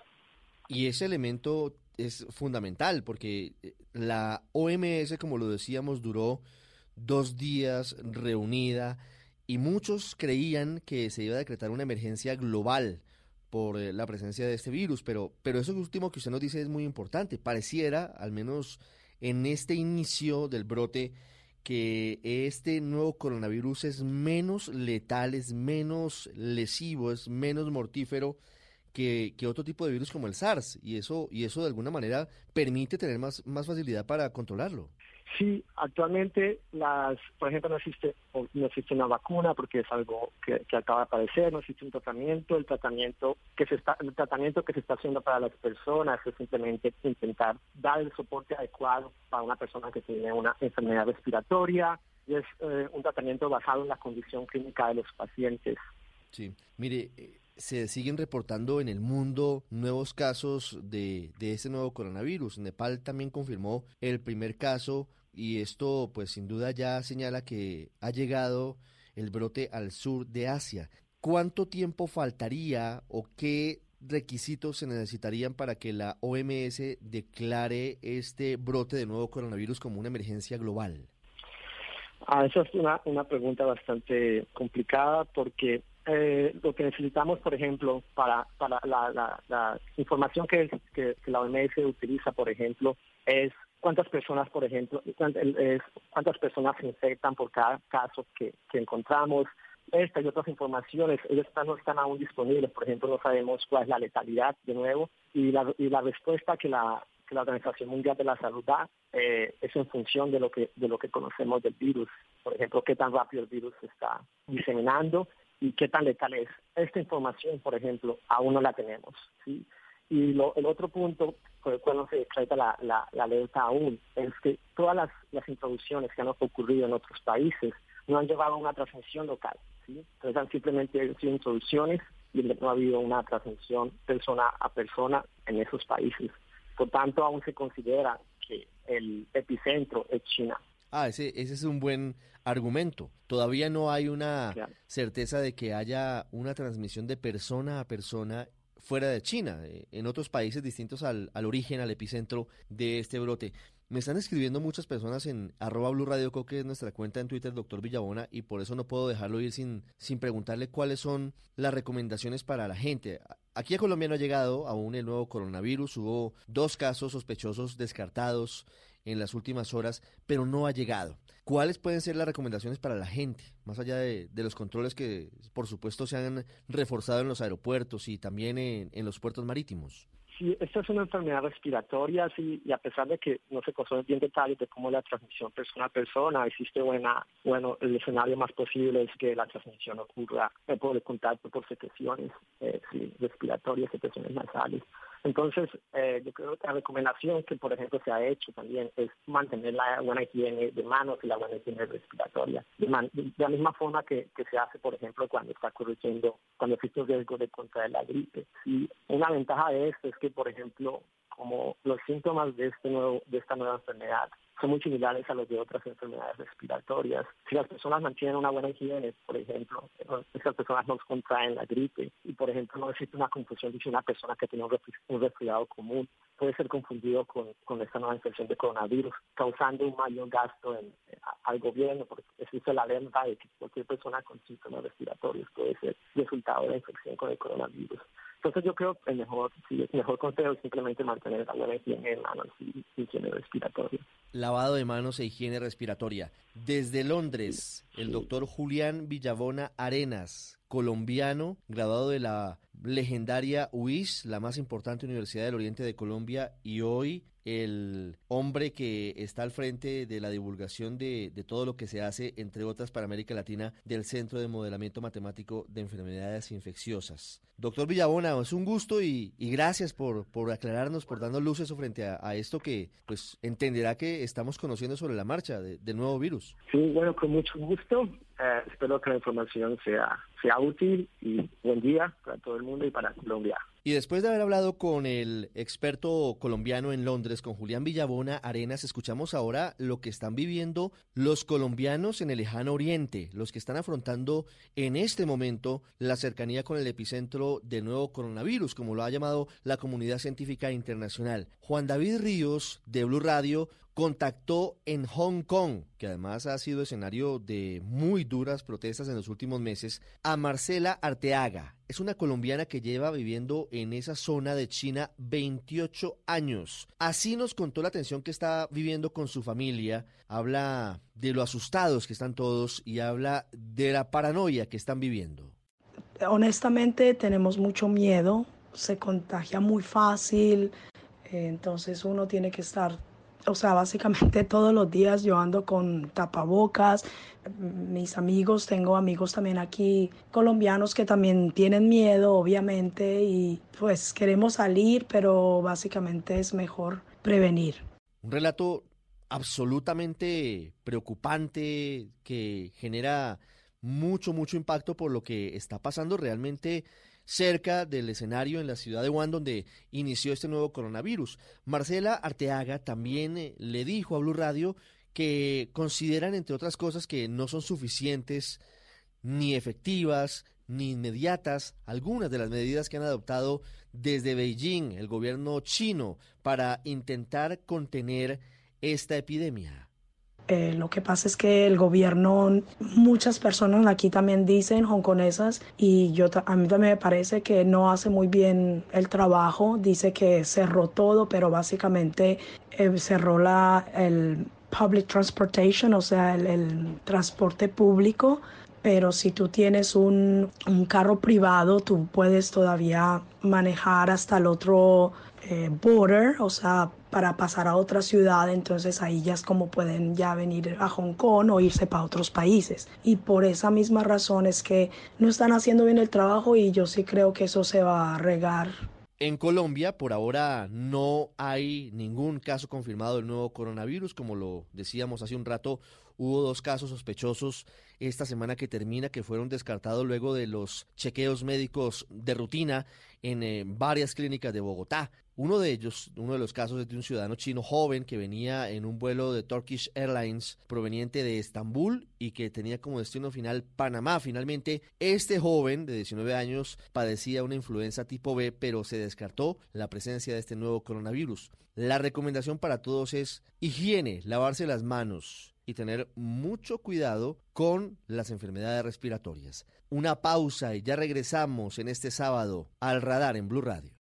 Speaker 33: Y ese elemento es fundamental porque eh, la OMS, como lo decíamos, duró dos días reunida y muchos creían que se iba a decretar una emergencia global por eh, la presencia de este virus, pero, pero eso último que usted nos dice es muy importante. Pareciera, al menos en este inicio del brote, que este nuevo coronavirus es menos letal, es menos lesivo, es menos mortífero que, que, otro tipo de virus como el SARS y eso y eso de alguna manera permite tener más, más facilidad para controlarlo.
Speaker 39: Sí, actualmente las, por ejemplo, no existe no existe una vacuna porque es algo que, acaba de aparecer, no existe un tratamiento, el tratamiento que se está el tratamiento que se está haciendo para las personas es simplemente intentar dar el soporte adecuado para una persona que tiene una enfermedad respiratoria y es eh, un tratamiento basado en la condición clínica de los pacientes.
Speaker 33: Sí, mire, eh, se siguen reportando en el mundo nuevos casos de, de este nuevo coronavirus. Nepal también confirmó el primer caso y esto pues sin duda ya señala que ha llegado el brote al sur de Asia. ¿Cuánto tiempo faltaría o qué requisitos se necesitarían para que la OMS declare este brote de nuevo coronavirus como una emergencia global?
Speaker 39: Ah, esa es una, una pregunta bastante complicada porque eh, lo que necesitamos, por ejemplo, para, para la, información que, que, la OMS utiliza, por ejemplo, es cuántas personas, por ejemplo, cuántas personas se infectan por cada caso que, encontramos. Esta y otras informaciones, ellas no están aún disponibles. Por ejemplo, no sabemos cuál es la letalidad, de nuevo, y la, respuesta que la, Organización Mundial de la Salud da eh, es en función de lo que de lo que conocemos del virus. Por ejemplo, qué tan rápido el virus está diseminando y qué tan letal es. Esta información, por ejemplo, aún no la tenemos. ¿sí? Y el otro punto por el cual no se decreta la, la, alerta aún es que todas las, las, introducciones que han ocurrido en otros países no han llevado a una transmisión local. ¿sí? Entonces han simplemente sido introducciones y no ha habido una transmisión persona a persona en esos países. Por tanto, aún se considera que el epicentro es China.
Speaker 33: Ah, ese, ese es un buen argumento. Todavía no hay una certeza de que haya una transmisión de persona a persona fuera de China, eh, en otros países distintos al, al, origen, al epicentro de este brote. Me están escribiendo muchas personas en arroba Blue Radio que es nuestra cuenta en Twitter, doctor Villabona, y por eso no puedo dejarlo ir sin, sin preguntarle cuáles son las recomendaciones para la gente. Aquí a Colombia no ha llegado aún el nuevo coronavirus, hubo dos casos sospechosos descartados en las últimas horas, pero no ha llegado. ¿Cuáles pueden ser las recomendaciones para la gente, más allá de, los controles que, por supuesto, se han reforzado en los aeropuertos y también en, los puertos marítimos?
Speaker 39: Sí, esta es una enfermedad respiratoria sí, y a pesar de que no se conoce bien detalles de cómo la transmisión persona a persona, existe buena, bueno, el escenario más posible es que la transmisión ocurra por el contacto, por secreciones eh, respiratorias, secreciones nasales. Entonces, eh, yo creo que la recomendación que, por ejemplo, se ha hecho también es mantener la buena higiene de manos y la buena higiene respiratoria. De, la misma forma que, se hace, por ejemplo, cuando está corrigiendo, cuando existe un riesgo de contraer la gripe. Y una ventaja de esto es que, por ejemplo, como los síntomas de, este nuevo, de esta nueva enfermedad son muy similares a los de otras enfermedades respiratorias. Si las personas mantienen una buena higiene, por ejemplo, esas personas no contraen la gripe y, por ejemplo, no existe una confusión de una persona que tiene un resfriado común puede ser confundido con, con esta nueva infección de coronavirus, causando un mayor gasto en, al gobierno, porque existe la alerta de que cualquier persona con síntomas respiratorios puede ser resultado de la infección con el coronavirus. Entonces yo creo que el mejor, sí, el mejor consejo es simplemente mantener la buena higiene de manos y higiene respiratoria.
Speaker 33: Lavado de manos e higiene respiratoria. Desde Londres, el doctor Julián Villabona Arenas, colombiano, graduado de la legendaria UIS, la más importante universidad del Oriente de Colombia, y hoy el hombre que está al frente de la divulgación de, todo lo que se hace, entre otras para América Latina, del Centro de Modelamiento Matemático de Enfermedades Infecciosas. Doctor Villabona, es un gusto y, gracias por, por, aclararnos, por darnos luces frente a, esto que pues entenderá que estamos conociendo sobre la marcha del nuevo virus.
Speaker 39: Sí, bueno, con mucho gusto. Eh, espero que la información sea, sea útil y buen día para todo el mundo y para Colombia.
Speaker 33: Y después de haber hablado con el experto colombiano en Londres, con Julián Villabona Arenas, escuchamos ahora lo que están viviendo los colombianos en el lejano oriente, los que están afrontando en este momento la cercanía con el epicentro del nuevo coronavirus, como lo ha llamado la comunidad científica internacional. Juan David Ríos, de Blue Radio, contactó en Hong Kong, que además ha sido escenario de muy duras protestas en los últimos meses, a Marcela Arteaga. Es una colombiana que lleva viviendo en esa zona de China 28 años. Así nos contó la tensión que está viviendo con su familia. Habla de lo asustados que están todos y habla de la paranoia que están viviendo.
Speaker 40: Honestamente tenemos mucho miedo, se contagia muy fácil, entonces uno tiene que estar O sea, básicamente todos los días yo ando con tapabocas. Mis amigos, tengo amigos también aquí colombianos que también tienen miedo, obviamente, y pues queremos salir, pero básicamente es mejor prevenir.
Speaker 33: Un relato absolutamente preocupante que genera mucho, mucho impacto por lo que está pasando realmente cerca del escenario en la ciudad de Wuhan donde inició este nuevo coronavirus. Marcela Arteaga también eh, le dijo a Blue Radio que consideran, entre otras cosas, que no son suficientes ni efectivas ni inmediatas algunas de las medidas que han adoptado desde Beijing, el gobierno chino, para intentar contener esta epidemia.
Speaker 40: Eh, lo que pasa es que el gobierno, muchas personas aquí también dicen hongkonesas y yo a mí también me parece que no hace muy bien el trabajo. Dice que cerró todo, pero básicamente eh, cerró la, el public transportation, o sea, el, transporte público. Pero si tú tienes un, un, carro privado, tú puedes todavía manejar hasta el otro eh, border, o sea, para pasar a otra ciudad, entonces ahí ya es como pueden ya venir a Hong Kong o irse para otros países. Y por esa misma razón es que no están haciendo bien el trabajo y yo sí creo que eso se va a regar.
Speaker 33: En Colombia, por ahora, no hay ningún caso confirmado del nuevo coronavirus. Como lo decíamos hace un rato, hubo dos casos sospechosos esta semana que termina que fueron descartados luego de los chequeos médicos de rutina en eh, varias clínicas de Bogotá. Uno de ellos, uno de los casos es de un ciudadano chino joven que venía en un vuelo de Turkish Airlines proveniente de Estambul y que tenía como destino final Panamá. Finalmente, este joven de 19 años padecía una influenza tipo B, pero se descartó la presencia de este nuevo coronavirus. La recomendación para todos es higiene, lavarse las manos y tener mucho cuidado con las enfermedades respiratorias. Una pausa y ya regresamos en este sábado al radar en Blue Radio.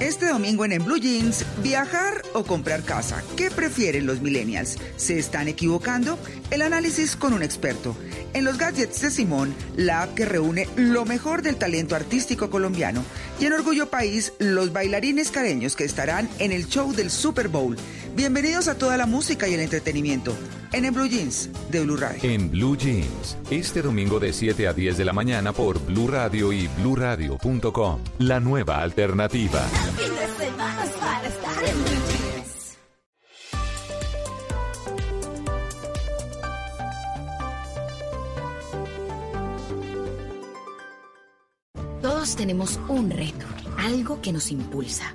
Speaker 41: Este domingo en, Blue Jeans, viajar o comprar casa. ¿Qué prefieren los millennials? ¿Se están equivocando? El análisis con un experto. En los gadgets de Simón, la app que reúne lo mejor del talento artístico colombiano. Y en Orgullo País, los bailarines careños que estarán en el show del Super Bowl. Bienvenidos a toda la música y el entretenimiento. En, en Blue Jeans de Blue Radio.
Speaker 2: En Blue Jeans, este domingo de 7 a 10 de la mañana por Blue Radio y bluradio.com. La nueva alternativa.
Speaker 29: Todos tenemos un reto, algo que nos impulsa,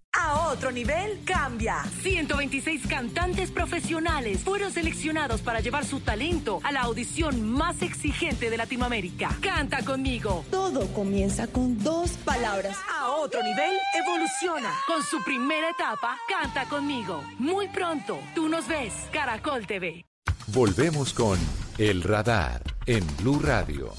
Speaker 31: A otro nivel cambia. 126 cantantes profesionales fueron seleccionados para llevar su talento a la audición más exigente de Latinoamérica. Canta conmigo.
Speaker 32: Todo comienza con dos palabras.
Speaker 31: A otro nivel evoluciona. Con su primera etapa, Canta conmigo. Muy pronto, tú nos ves, Caracol TV.
Speaker 2: Volvemos con El Radar en Blue Radio.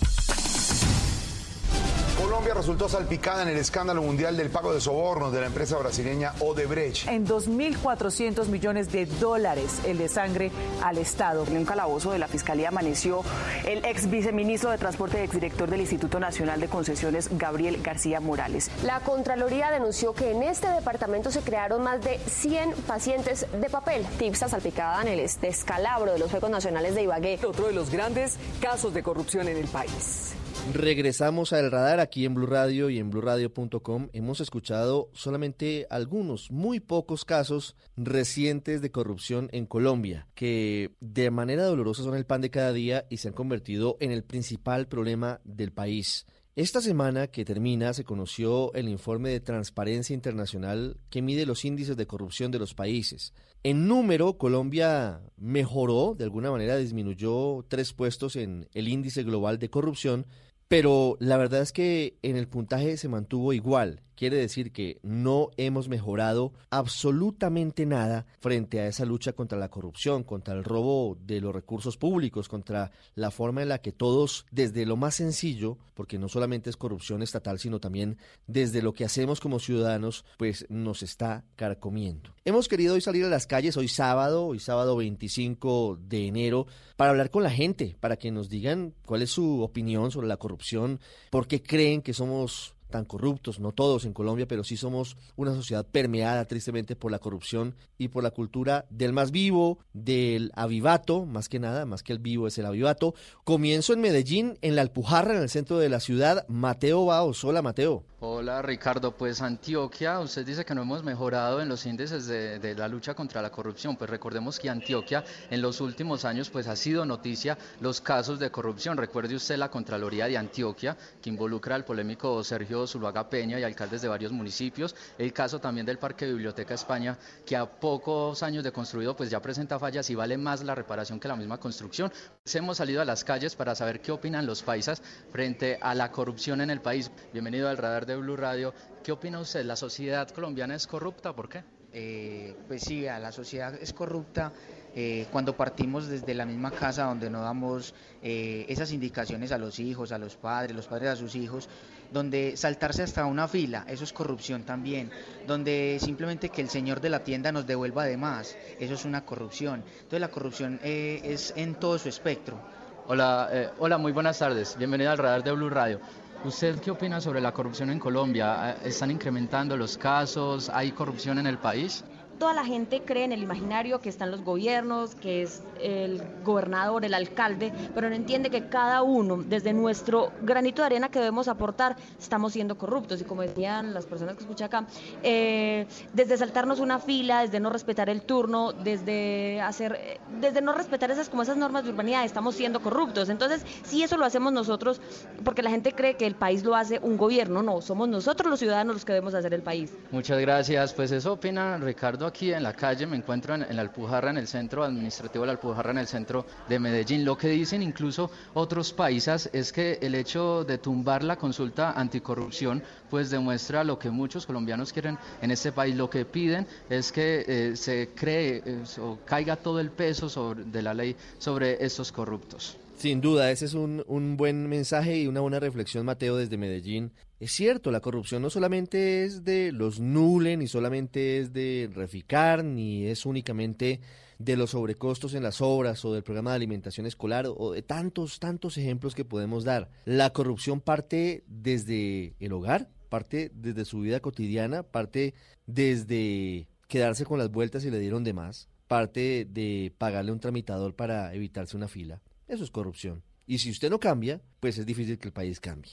Speaker 42: Colombia resultó salpicada en el escándalo mundial del pago de sobornos de la empresa brasileña Odebrecht.
Speaker 43: En 2.400 millones de dólares el de sangre al Estado. En un calabozo de la Fiscalía amaneció el ex viceministro de Transporte y exdirector del Instituto Nacional de Concesiones, Gabriel García Morales.
Speaker 27: La Contraloría denunció que en este departamento se crearon más de 100 pacientes de papel. Tipsa salpicada en el descalabro de los Juegos Nacionales de Ibagué.
Speaker 43: Otro de los grandes casos de corrupción en el país.
Speaker 33: Regresamos al radar aquí en Blue Radio y en BlueRadio.com. Hemos escuchado solamente algunos, muy pocos casos recientes de corrupción en Colombia, que de manera dolorosa son el pan de cada día y se han convertido en el principal problema del país. Esta semana que termina se conoció el informe de Transparencia Internacional que mide los índices de corrupción de los países. En número, Colombia mejoró, de alguna manera disminuyó tres puestos en el índice global de corrupción, pero la verdad es que en el puntaje se mantuvo igual. Quiere decir que no hemos mejorado absolutamente nada frente a esa lucha contra la corrupción, contra el robo de los recursos públicos, contra la forma en la que todos, desde lo más sencillo, porque no solamente es corrupción estatal, sino también desde lo que hacemos como ciudadanos, pues nos está carcomiendo. Hemos querido hoy salir a las calles, hoy sábado, hoy sábado 25 de enero, para hablar con la gente, para que nos digan cuál es su opinión sobre la corrupción, por qué creen que somos tan corruptos, no todos en Colombia, pero sí somos una sociedad permeada tristemente por la corrupción y por la cultura del más vivo, del avivato, más que nada, más que el vivo es el avivato. Comienzo en Medellín, en la Alpujarra, en el centro de la ciudad. Mateo Baos, hola Mateo.
Speaker 44: Hola Ricardo, pues Antioquia, usted dice que no hemos mejorado en los índices de, de, la lucha contra la corrupción, pues recordemos que Antioquia en los últimos años pues ha sido noticia los casos de corrupción. Recuerde usted la Contraloría de Antioquia, que involucra al polémico Sergio Zuluaga Peña y alcaldes de varios municipios, el caso también del Parque Biblioteca España, que a pocos años de construido pues ya presenta fallas y vale más la reparación que la misma construcción. Pues hemos salido a las calles para saber qué opinan los paisas frente a la corrupción en el país. Bienvenido al radar de Blue Radio. ¿Qué opina usted? ¿La sociedad colombiana es corrupta? ¿Por qué?
Speaker 41: Eh, pues sí, la sociedad es corrupta eh, cuando partimos desde la misma casa donde no damos eh, esas indicaciones a los hijos, a los padres, los padres a sus hijos, donde saltarse hasta una fila, eso es corrupción también, donde simplemente que el señor de la tienda nos devuelva de más, eso es una corrupción. Entonces la corrupción es en todo su espectro.
Speaker 44: Hola, hola, muy buenas tardes, bienvenido al radar de Blue Radio. ¿Usted qué opina sobre la corrupción en Colombia? ¿Están incrementando los casos? ¿Hay corrupción en el país?
Speaker 45: Toda la gente cree en el imaginario que están los gobiernos, que es el gobernador, el alcalde, pero no entiende que cada uno, desde nuestro granito de arena que debemos aportar, estamos siendo corruptos. Y como decían las personas que escuchan acá, eh, desde saltarnos una fila, desde no respetar el turno, desde hacer, desde no respetar esas como esas normas de urbanidad, estamos siendo corruptos. Entonces, si eso lo hacemos nosotros, porque la gente cree que el país lo hace un gobierno, no, somos nosotros los ciudadanos los que debemos hacer el país.
Speaker 44: Muchas gracias. Pues eso opina Ricardo aquí en la calle, me encuentro en, la Alpujarra, en el centro administrativo de la Alpujarra, en el centro de Medellín. Lo que dicen incluso otros países es que el hecho de tumbar la consulta anticorrupción pues demuestra lo que muchos colombianos quieren en este país. Lo que piden es que eh, se cree eh, o caiga todo el peso de la ley sobre estos corruptos.
Speaker 33: Sin duda, ese es un, un, buen mensaje y una buena reflexión, Mateo, desde Medellín. Es cierto, la corrupción no solamente es de los nules, ni solamente es de Reficar, ni es únicamente de los sobrecostos en las obras o del programa de alimentación escolar o de tantos, tantos ejemplos que podemos dar. La corrupción parte desde el hogar, parte desde su vida cotidiana, parte desde quedarse con las vueltas y le dieron de más, parte de pagarle un tramitador para evitarse una fila eso es corrupción. Y si usted no cambia, pues es difícil que el país cambie.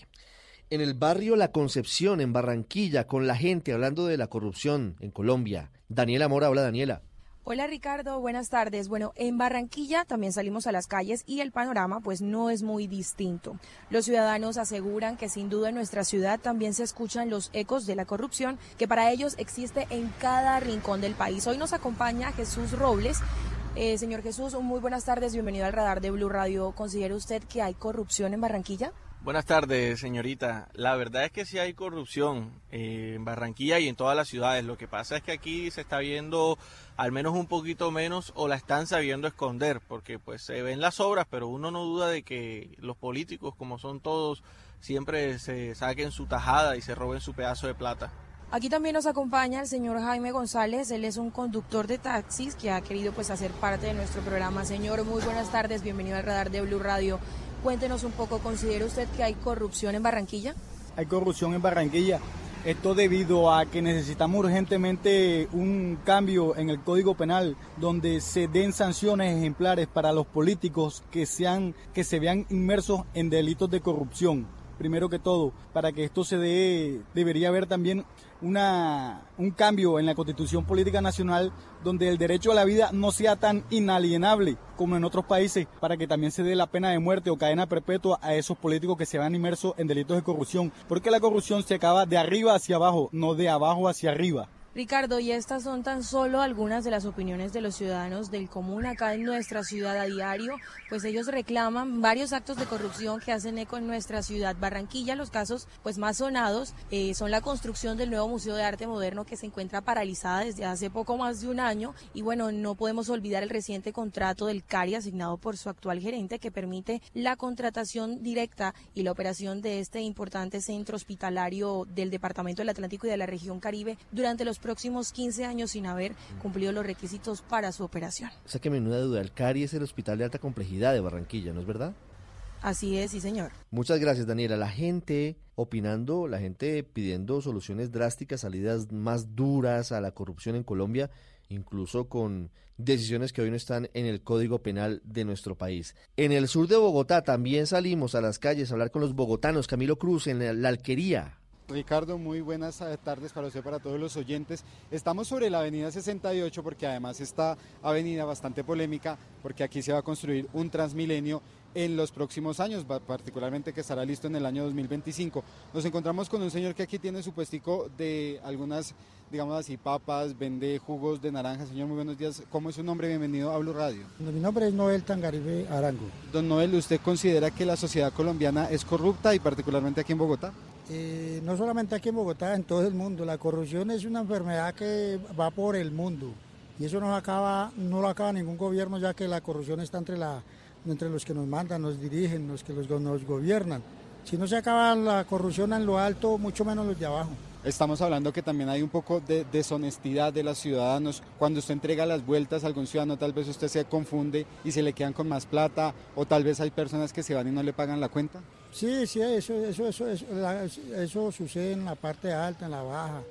Speaker 33: En el barrio La Concepción, en Barranquilla, con la gente hablando de la corrupción en Colombia. Daniela Mora, hola Daniela.
Speaker 4: Hola Ricardo, buenas tardes. Bueno, en Barranquilla también salimos a las calles y el panorama pues no es muy distinto. Los ciudadanos aseguran que sin duda en nuestra ciudad también se escuchan los ecos de la corrupción que para ellos existe en cada rincón del país. Hoy nos acompaña Jesús Robles, eh, señor Jesús, muy buenas tardes, bienvenido al radar de Blue Radio. ¿Considera usted que hay corrupción en Barranquilla?
Speaker 46: Buenas tardes, señorita. La verdad es que sí hay corrupción eh, en Barranquilla y en todas las ciudades. Lo que pasa es que aquí se está viendo al menos un poquito menos o la están sabiendo esconder, porque pues se ven las obras, pero uno no duda de que los políticos, como son todos, siempre se saquen su tajada y se roben su pedazo de plata.
Speaker 4: Aquí también nos acompaña el señor Jaime González, él es un conductor de taxis que ha querido pues hacer parte de nuestro programa. Señor, muy buenas tardes, bienvenido al radar de Blue Radio. Cuéntenos un poco, ¿considera usted que hay corrupción en Barranquilla?
Speaker 47: Hay corrupción en Barranquilla. Esto debido a que necesitamos urgentemente un cambio en el Código Penal donde se den sanciones ejemplares para los políticos que sean que se vean inmersos en delitos de corrupción
Speaker 41: primero que todo, para que esto se dé, debería haber también una, un cambio en la constitución política nacional donde el derecho a la vida no sea tan inalienable como en otros países, para que también se dé la pena de muerte o cadena perpetua a esos políticos que se van inmersos en delitos de corrupción, porque la corrupción se acaba de arriba hacia abajo, no de abajo hacia arriba.
Speaker 4: Ricardo, y estas son tan solo algunas de las opiniones de los ciudadanos del común acá en nuestra ciudad a diario, pues ellos reclaman varios actos de corrupción que hacen eco en nuestra ciudad Barranquilla. Los casos pues más sonados eh, son la construcción del nuevo Museo de Arte Moderno que se encuentra paralizada desde hace poco más de un año y bueno, no podemos olvidar el reciente contrato del CARI asignado por su actual gerente que permite la contratación directa y la operación de este importante centro hospitalario del Departamento del Atlántico y de la región Caribe durante los próximos 15 años sin haber cumplido los requisitos para su operación.
Speaker 33: O sea que menuda duda, el CARI es el hospital de alta complejidad de Barranquilla, ¿no es verdad?
Speaker 4: Así es, sí señor.
Speaker 33: Muchas gracias Daniela. La gente opinando, la gente pidiendo soluciones drásticas, salidas más duras a la corrupción en Colombia, incluso con decisiones que hoy no están en el Código Penal de nuestro país. En el sur de Bogotá también salimos a las calles a hablar con los bogotanos. Camilo Cruz en la alquería.
Speaker 48: Ricardo, muy buenas tardes para usted, para todos los oyentes. Estamos sobre la avenida 68 porque además esta avenida bastante polémica porque aquí se va a construir un transmilenio en los próximos años, particularmente que estará listo en el año 2025. Nos encontramos con un señor que aquí tiene su puestico de algunas, digamos así, papas, vende jugos de naranja. Señor, muy buenos días. ¿Cómo es su nombre? Bienvenido a Blue Radio.
Speaker 49: Mi nombre es Noel Tangaribe Arango.
Speaker 48: Don Noel, ¿usted considera que la sociedad colombiana es corrupta y particularmente aquí en Bogotá?
Speaker 49: Eh, no solamente aquí en Bogotá, en todo el mundo. La corrupción es una enfermedad que va por el mundo y eso no, lo acaba ningún gobierno ya que la corrupción está entre, los que nos mandan, nos dirigen, los que nos gobiernan. Si no se acaba la corrupción en lo alto, mucho menos los de abajo.
Speaker 48: Estamos hablando que también hay un poco de deshonestidad de los ciudadanos. Cuando usted entrega las vueltas a algún ciudadano, tal vez usted se confunde y se le quedan con más plata, o tal vez hay personas que se van y no le pagan la cuenta.
Speaker 49: Sí, sí, eso, eso, eso, eso, sucede en la parte alta, en la baja.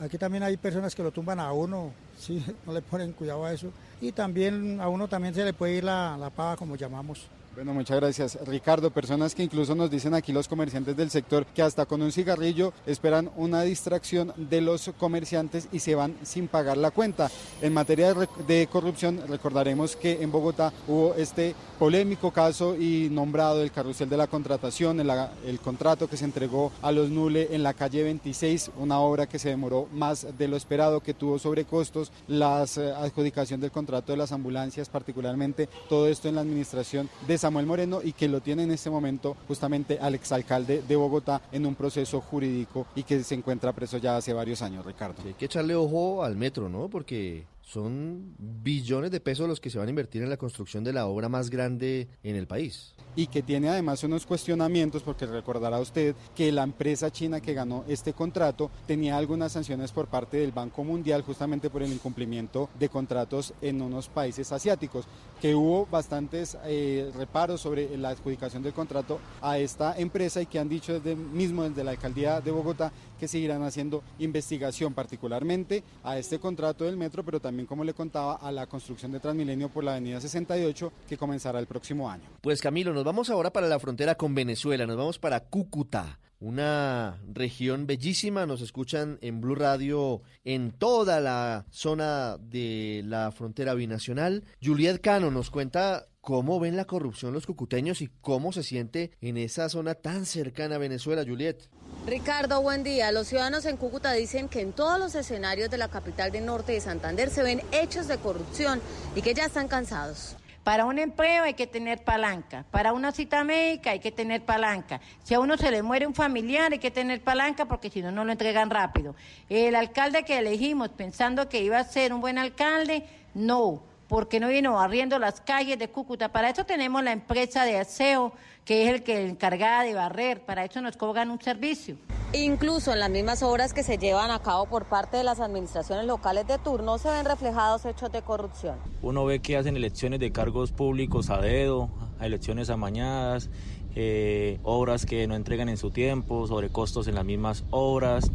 Speaker 49: Aquí también hay personas que lo tumban a uno, sí, no le ponen cuidado a eso. Y también a uno también se le puede ir la, la pava, como llamamos.
Speaker 48: Bueno, muchas gracias. Ricardo, personas que incluso nos dicen aquí los comerciantes del sector que hasta con un cigarrillo esperan una distracción de los comerciantes y se van sin pagar la cuenta. En materia de corrupción, recordaremos que en Bogotá hubo este polémico caso y nombrado el carrusel de la contratación, el, contrato que se entregó a los Nule en la calle 26, una obra que se demoró más de lo esperado, que tuvo sobrecostos, la eh, adjudicación del contrato de las ambulancias, particularmente todo esto en la administración de Samuel Moreno y que lo tiene en este momento justamente al exalcalde de Bogotá en un proceso jurídico y que se encuentra preso ya hace varios años, Ricardo.
Speaker 33: hay que echarle ojo al metro, ¿no? Porque son billones de pesos los que se van a invertir en la construcción de la obra más grande en el país.
Speaker 48: Y que tiene además unos cuestionamientos, porque recordará usted que la empresa china que ganó este contrato tenía algunas sanciones por parte del Banco Mundial justamente por el incumplimiento de contratos en unos países asiáticos, que hubo bastantes eh, reparos sobre la adjudicación del contrato a esta empresa y que han dicho desde mismo desde la alcaldía de Bogotá que seguirán haciendo investigación particularmente a este contrato del metro, pero también, como le contaba, a la construcción de Transmilenio por la avenida 68 que comenzará el próximo año.
Speaker 33: Pues Camilo, nos vamos ahora para la frontera con Venezuela, nos vamos para Cúcuta una región bellísima. Nos escuchan en Blue Radio en toda la zona de la frontera binacional. Juliet Cano nos cuenta cómo ven la corrupción los cucuteños y cómo se siente en esa zona tan cercana a Venezuela, Juliet.
Speaker 50: Ricardo, buen día. Los ciudadanos en Cúcuta dicen que en todos los escenarios de la capital del norte de Santander se ven hechos de corrupción y que ya están cansados.
Speaker 51: Para un empleo hay que tener palanca, para una cita médica hay que tener palanca. Si a uno se le muere un familiar hay que tener palanca porque si no, no lo entregan rápido. El alcalde que elegimos pensando que iba a ser un buen alcalde, no porque no vino barriendo las calles de Cúcuta. Para eso tenemos la empresa de aseo, que es el que encargada de barrer, para eso nos cobran un servicio.
Speaker 50: Incluso en las mismas obras que se llevan a cabo por parte de las administraciones locales de turno se ven reflejados hechos de corrupción.
Speaker 52: Uno ve que hacen elecciones de cargos públicos a dedo, elecciones amañadas, eh, obras que no entregan en su tiempo, sobrecostos en las mismas obras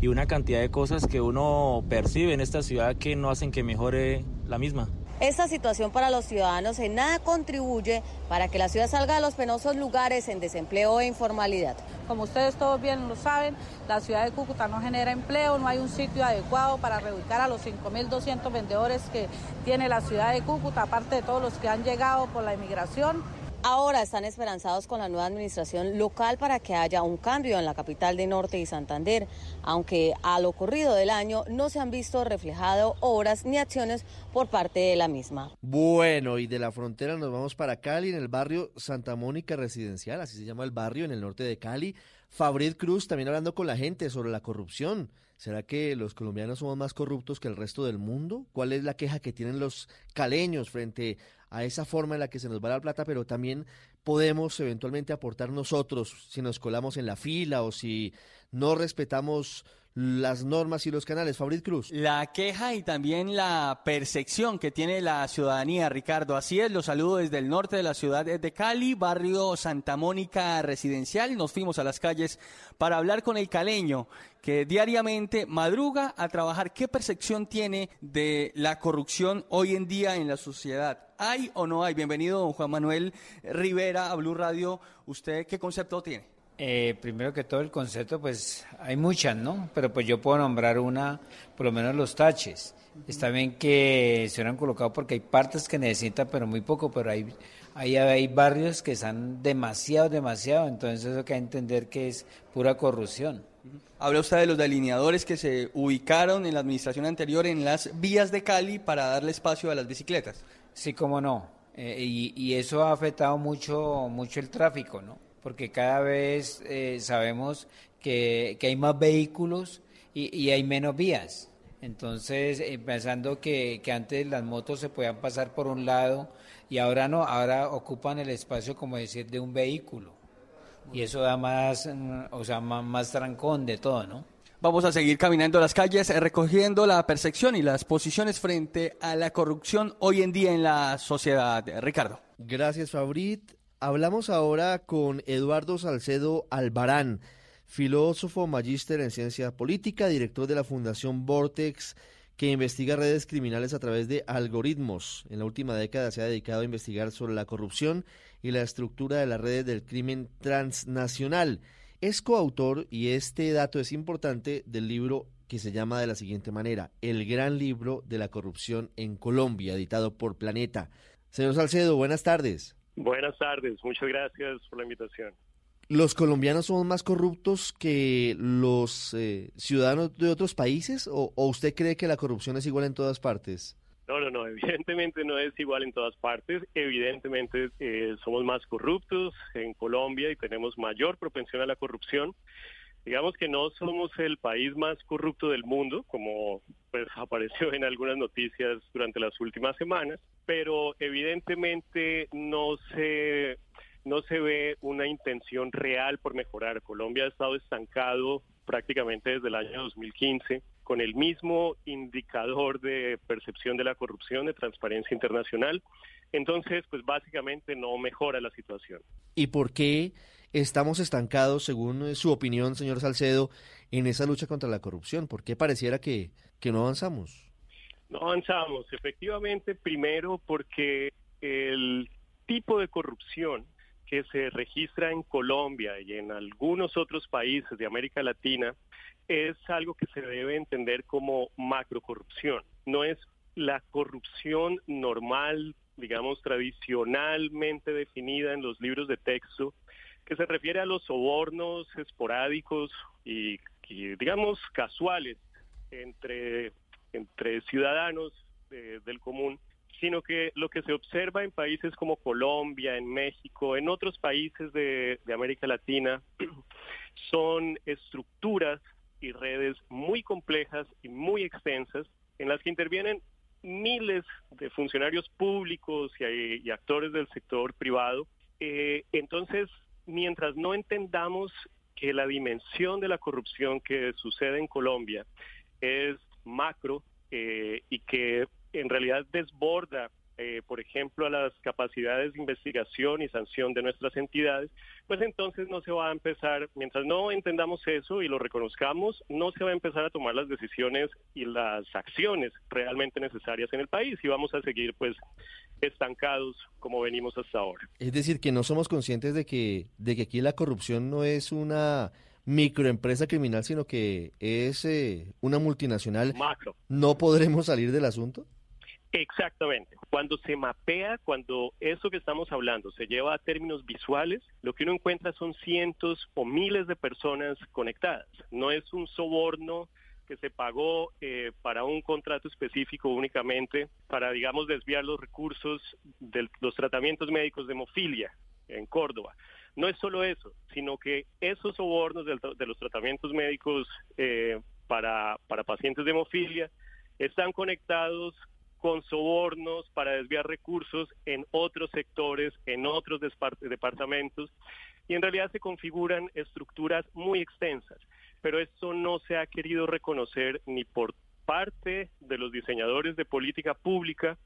Speaker 52: y una cantidad de cosas que uno percibe en esta ciudad que no hacen que mejore la misma.
Speaker 50: Esta situación para los ciudadanos en nada contribuye para que la ciudad salga de los penosos lugares en desempleo e informalidad.
Speaker 53: Como ustedes todos bien lo saben, la ciudad de Cúcuta no genera empleo, no hay un sitio adecuado para reubicar a los 5.200 vendedores que tiene la ciudad de Cúcuta, aparte de todos los que han llegado por la inmigración.
Speaker 50: Ahora están esperanzados con la nueva administración local para que haya un cambio en la capital de Norte y Santander, aunque a lo ocurrido del año no se han visto reflejado obras ni acciones por parte de la misma.
Speaker 33: Bueno, y de la frontera nos vamos para Cali, en el barrio Santa Mónica Residencial, así se llama el barrio, en el norte de Cali. Fabrid Cruz también hablando con la gente sobre la corrupción. ¿Será que los colombianos somos más corruptos que el resto del mundo? ¿Cuál es la queja que tienen los caleños frente a esa forma en la que se nos va la plata, pero también podemos eventualmente aportar nosotros si nos colamos en la fila o si no respetamos las normas y los canales. Fabrit Cruz.
Speaker 54: La queja y también la percepción que tiene la ciudadanía, Ricardo. Así es, los saludo desde el norte de la ciudad de Cali, barrio Santa Mónica Residencial. Nos fuimos a las calles para hablar con el caleño que diariamente madruga a trabajar. ¿Qué percepción tiene de la corrupción hoy en día en la sociedad? ¿Hay o no hay? Bienvenido, don Juan Manuel Rivera, a Blue Radio. ¿Usted qué concepto tiene?
Speaker 51: Eh, primero que todo el concepto, pues hay muchas, ¿no? Pero pues yo puedo nombrar una, por lo menos los taches. Está bien que se hubieran colocado porque hay partes que necesitan, pero muy poco, pero hay, hay, hay barrios que están demasiado, demasiado, entonces eso hay que entender que es pura corrupción.
Speaker 54: Habla usted de los delineadores que se ubicaron en la administración anterior en las vías de Cali para darle espacio a las bicicletas.
Speaker 51: Sí, cómo no. Eh, y, y, eso ha afectado mucho, mucho el tráfico, ¿no? Porque cada vez eh, sabemos que, que, hay más vehículos y, y, hay menos vías. Entonces, eh, pensando que, que, antes las motos se podían pasar por un lado y ahora no, ahora ocupan el espacio, como decir, de un vehículo. Y eso da más, mm, o sea, más, más trancón de todo, ¿no?
Speaker 54: Vamos a seguir caminando las calles eh, recogiendo la percepción y las posiciones frente a la corrupción hoy en día en la sociedad. Ricardo.
Speaker 33: Gracias, Fabrit. Hablamos ahora con Eduardo Salcedo Albarán, filósofo, magíster en ciencia política, director de la Fundación Vortex, que investiga redes criminales a través de algoritmos. En la última década se ha dedicado a investigar sobre la corrupción y la estructura de las redes del crimen transnacional es coautor, y este dato es importante, del libro que se llama de la siguiente manera, El gran libro de la corrupción en Colombia, editado por Planeta. Señor Salcedo, buenas tardes.
Speaker 55: Buenas tardes, muchas gracias por la invitación.
Speaker 33: ¿Los colombianos somos más corruptos que los eh, ciudadanos de otros países o, o usted cree que la corrupción es igual en todas partes?
Speaker 55: No, no, no, evidentemente no es igual en todas partes. Evidentemente eh, somos más corruptos en Colombia y tenemos mayor propensión a la corrupción. Digamos que no somos el país más corrupto del mundo, como pues apareció en algunas noticias durante las últimas semanas, pero evidentemente no se no se ve una intención real por mejorar. Colombia ha estado estancado prácticamente desde el año 2015 con el mismo indicador de percepción de la corrupción de Transparencia Internacional. Entonces, pues básicamente no mejora la situación.
Speaker 33: ¿Y por qué estamos estancados, según eh, su opinión, señor Salcedo, en esa lucha contra la corrupción? ¿Por qué pareciera que, que no avanzamos?
Speaker 55: No avanzamos, efectivamente, primero porque el tipo de corrupción que se registra en Colombia y en algunos otros países de América Latina es algo que se debe entender como macrocorrupción. No es la corrupción normal, digamos, tradicionalmente definida en los libros de texto, que se refiere a los sobornos esporádicos y, digamos, casuales entre, entre ciudadanos de, del común, sino que lo que se observa en países como Colombia, en México, en otros países de, de América Latina, son estructuras y redes muy complejas y muy extensas en las que intervienen miles de funcionarios públicos y, y actores del sector privado. Eh, entonces, mientras no entendamos que la dimensión de la corrupción que sucede en Colombia es macro eh, y que en realidad desborda eh, por ejemplo, a las capacidades de investigación y sanción de nuestras entidades, pues entonces no se va a empezar, mientras no entendamos eso y lo reconozcamos, no se va a empezar a tomar las decisiones y las acciones realmente necesarias en el país y vamos a seguir pues estancados como venimos hasta ahora.
Speaker 33: Es decir, que no somos conscientes de que, de que aquí la corrupción no es una microempresa criminal, sino que es eh, una multinacional.
Speaker 55: Macro.
Speaker 33: ¿No podremos salir del asunto?
Speaker 55: Exactamente. Cuando se mapea, cuando eso que estamos hablando se lleva a términos visuales, lo que uno encuentra son cientos o miles de personas conectadas. No es un soborno que se pagó eh, para un contrato específico únicamente para, digamos, desviar los recursos de los tratamientos médicos de hemofilia en Córdoba. No es solo eso, sino que esos sobornos de los tratamientos médicos eh, para, para pacientes de hemofilia están conectados con sobornos para desviar recursos en otros sectores, en otros departamentos, y en realidad se configuran estructuras muy extensas, pero esto no se ha querido reconocer ni por parte de los diseñadores de política pública,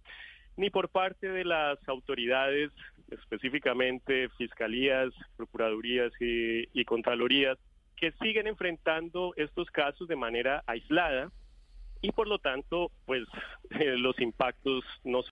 Speaker 55: ni por parte de las autoridades, específicamente fiscalías, procuradurías y, contralorías, que siguen enfrentando estos casos de manera aislada y por lo tanto, pues eh, los impactos no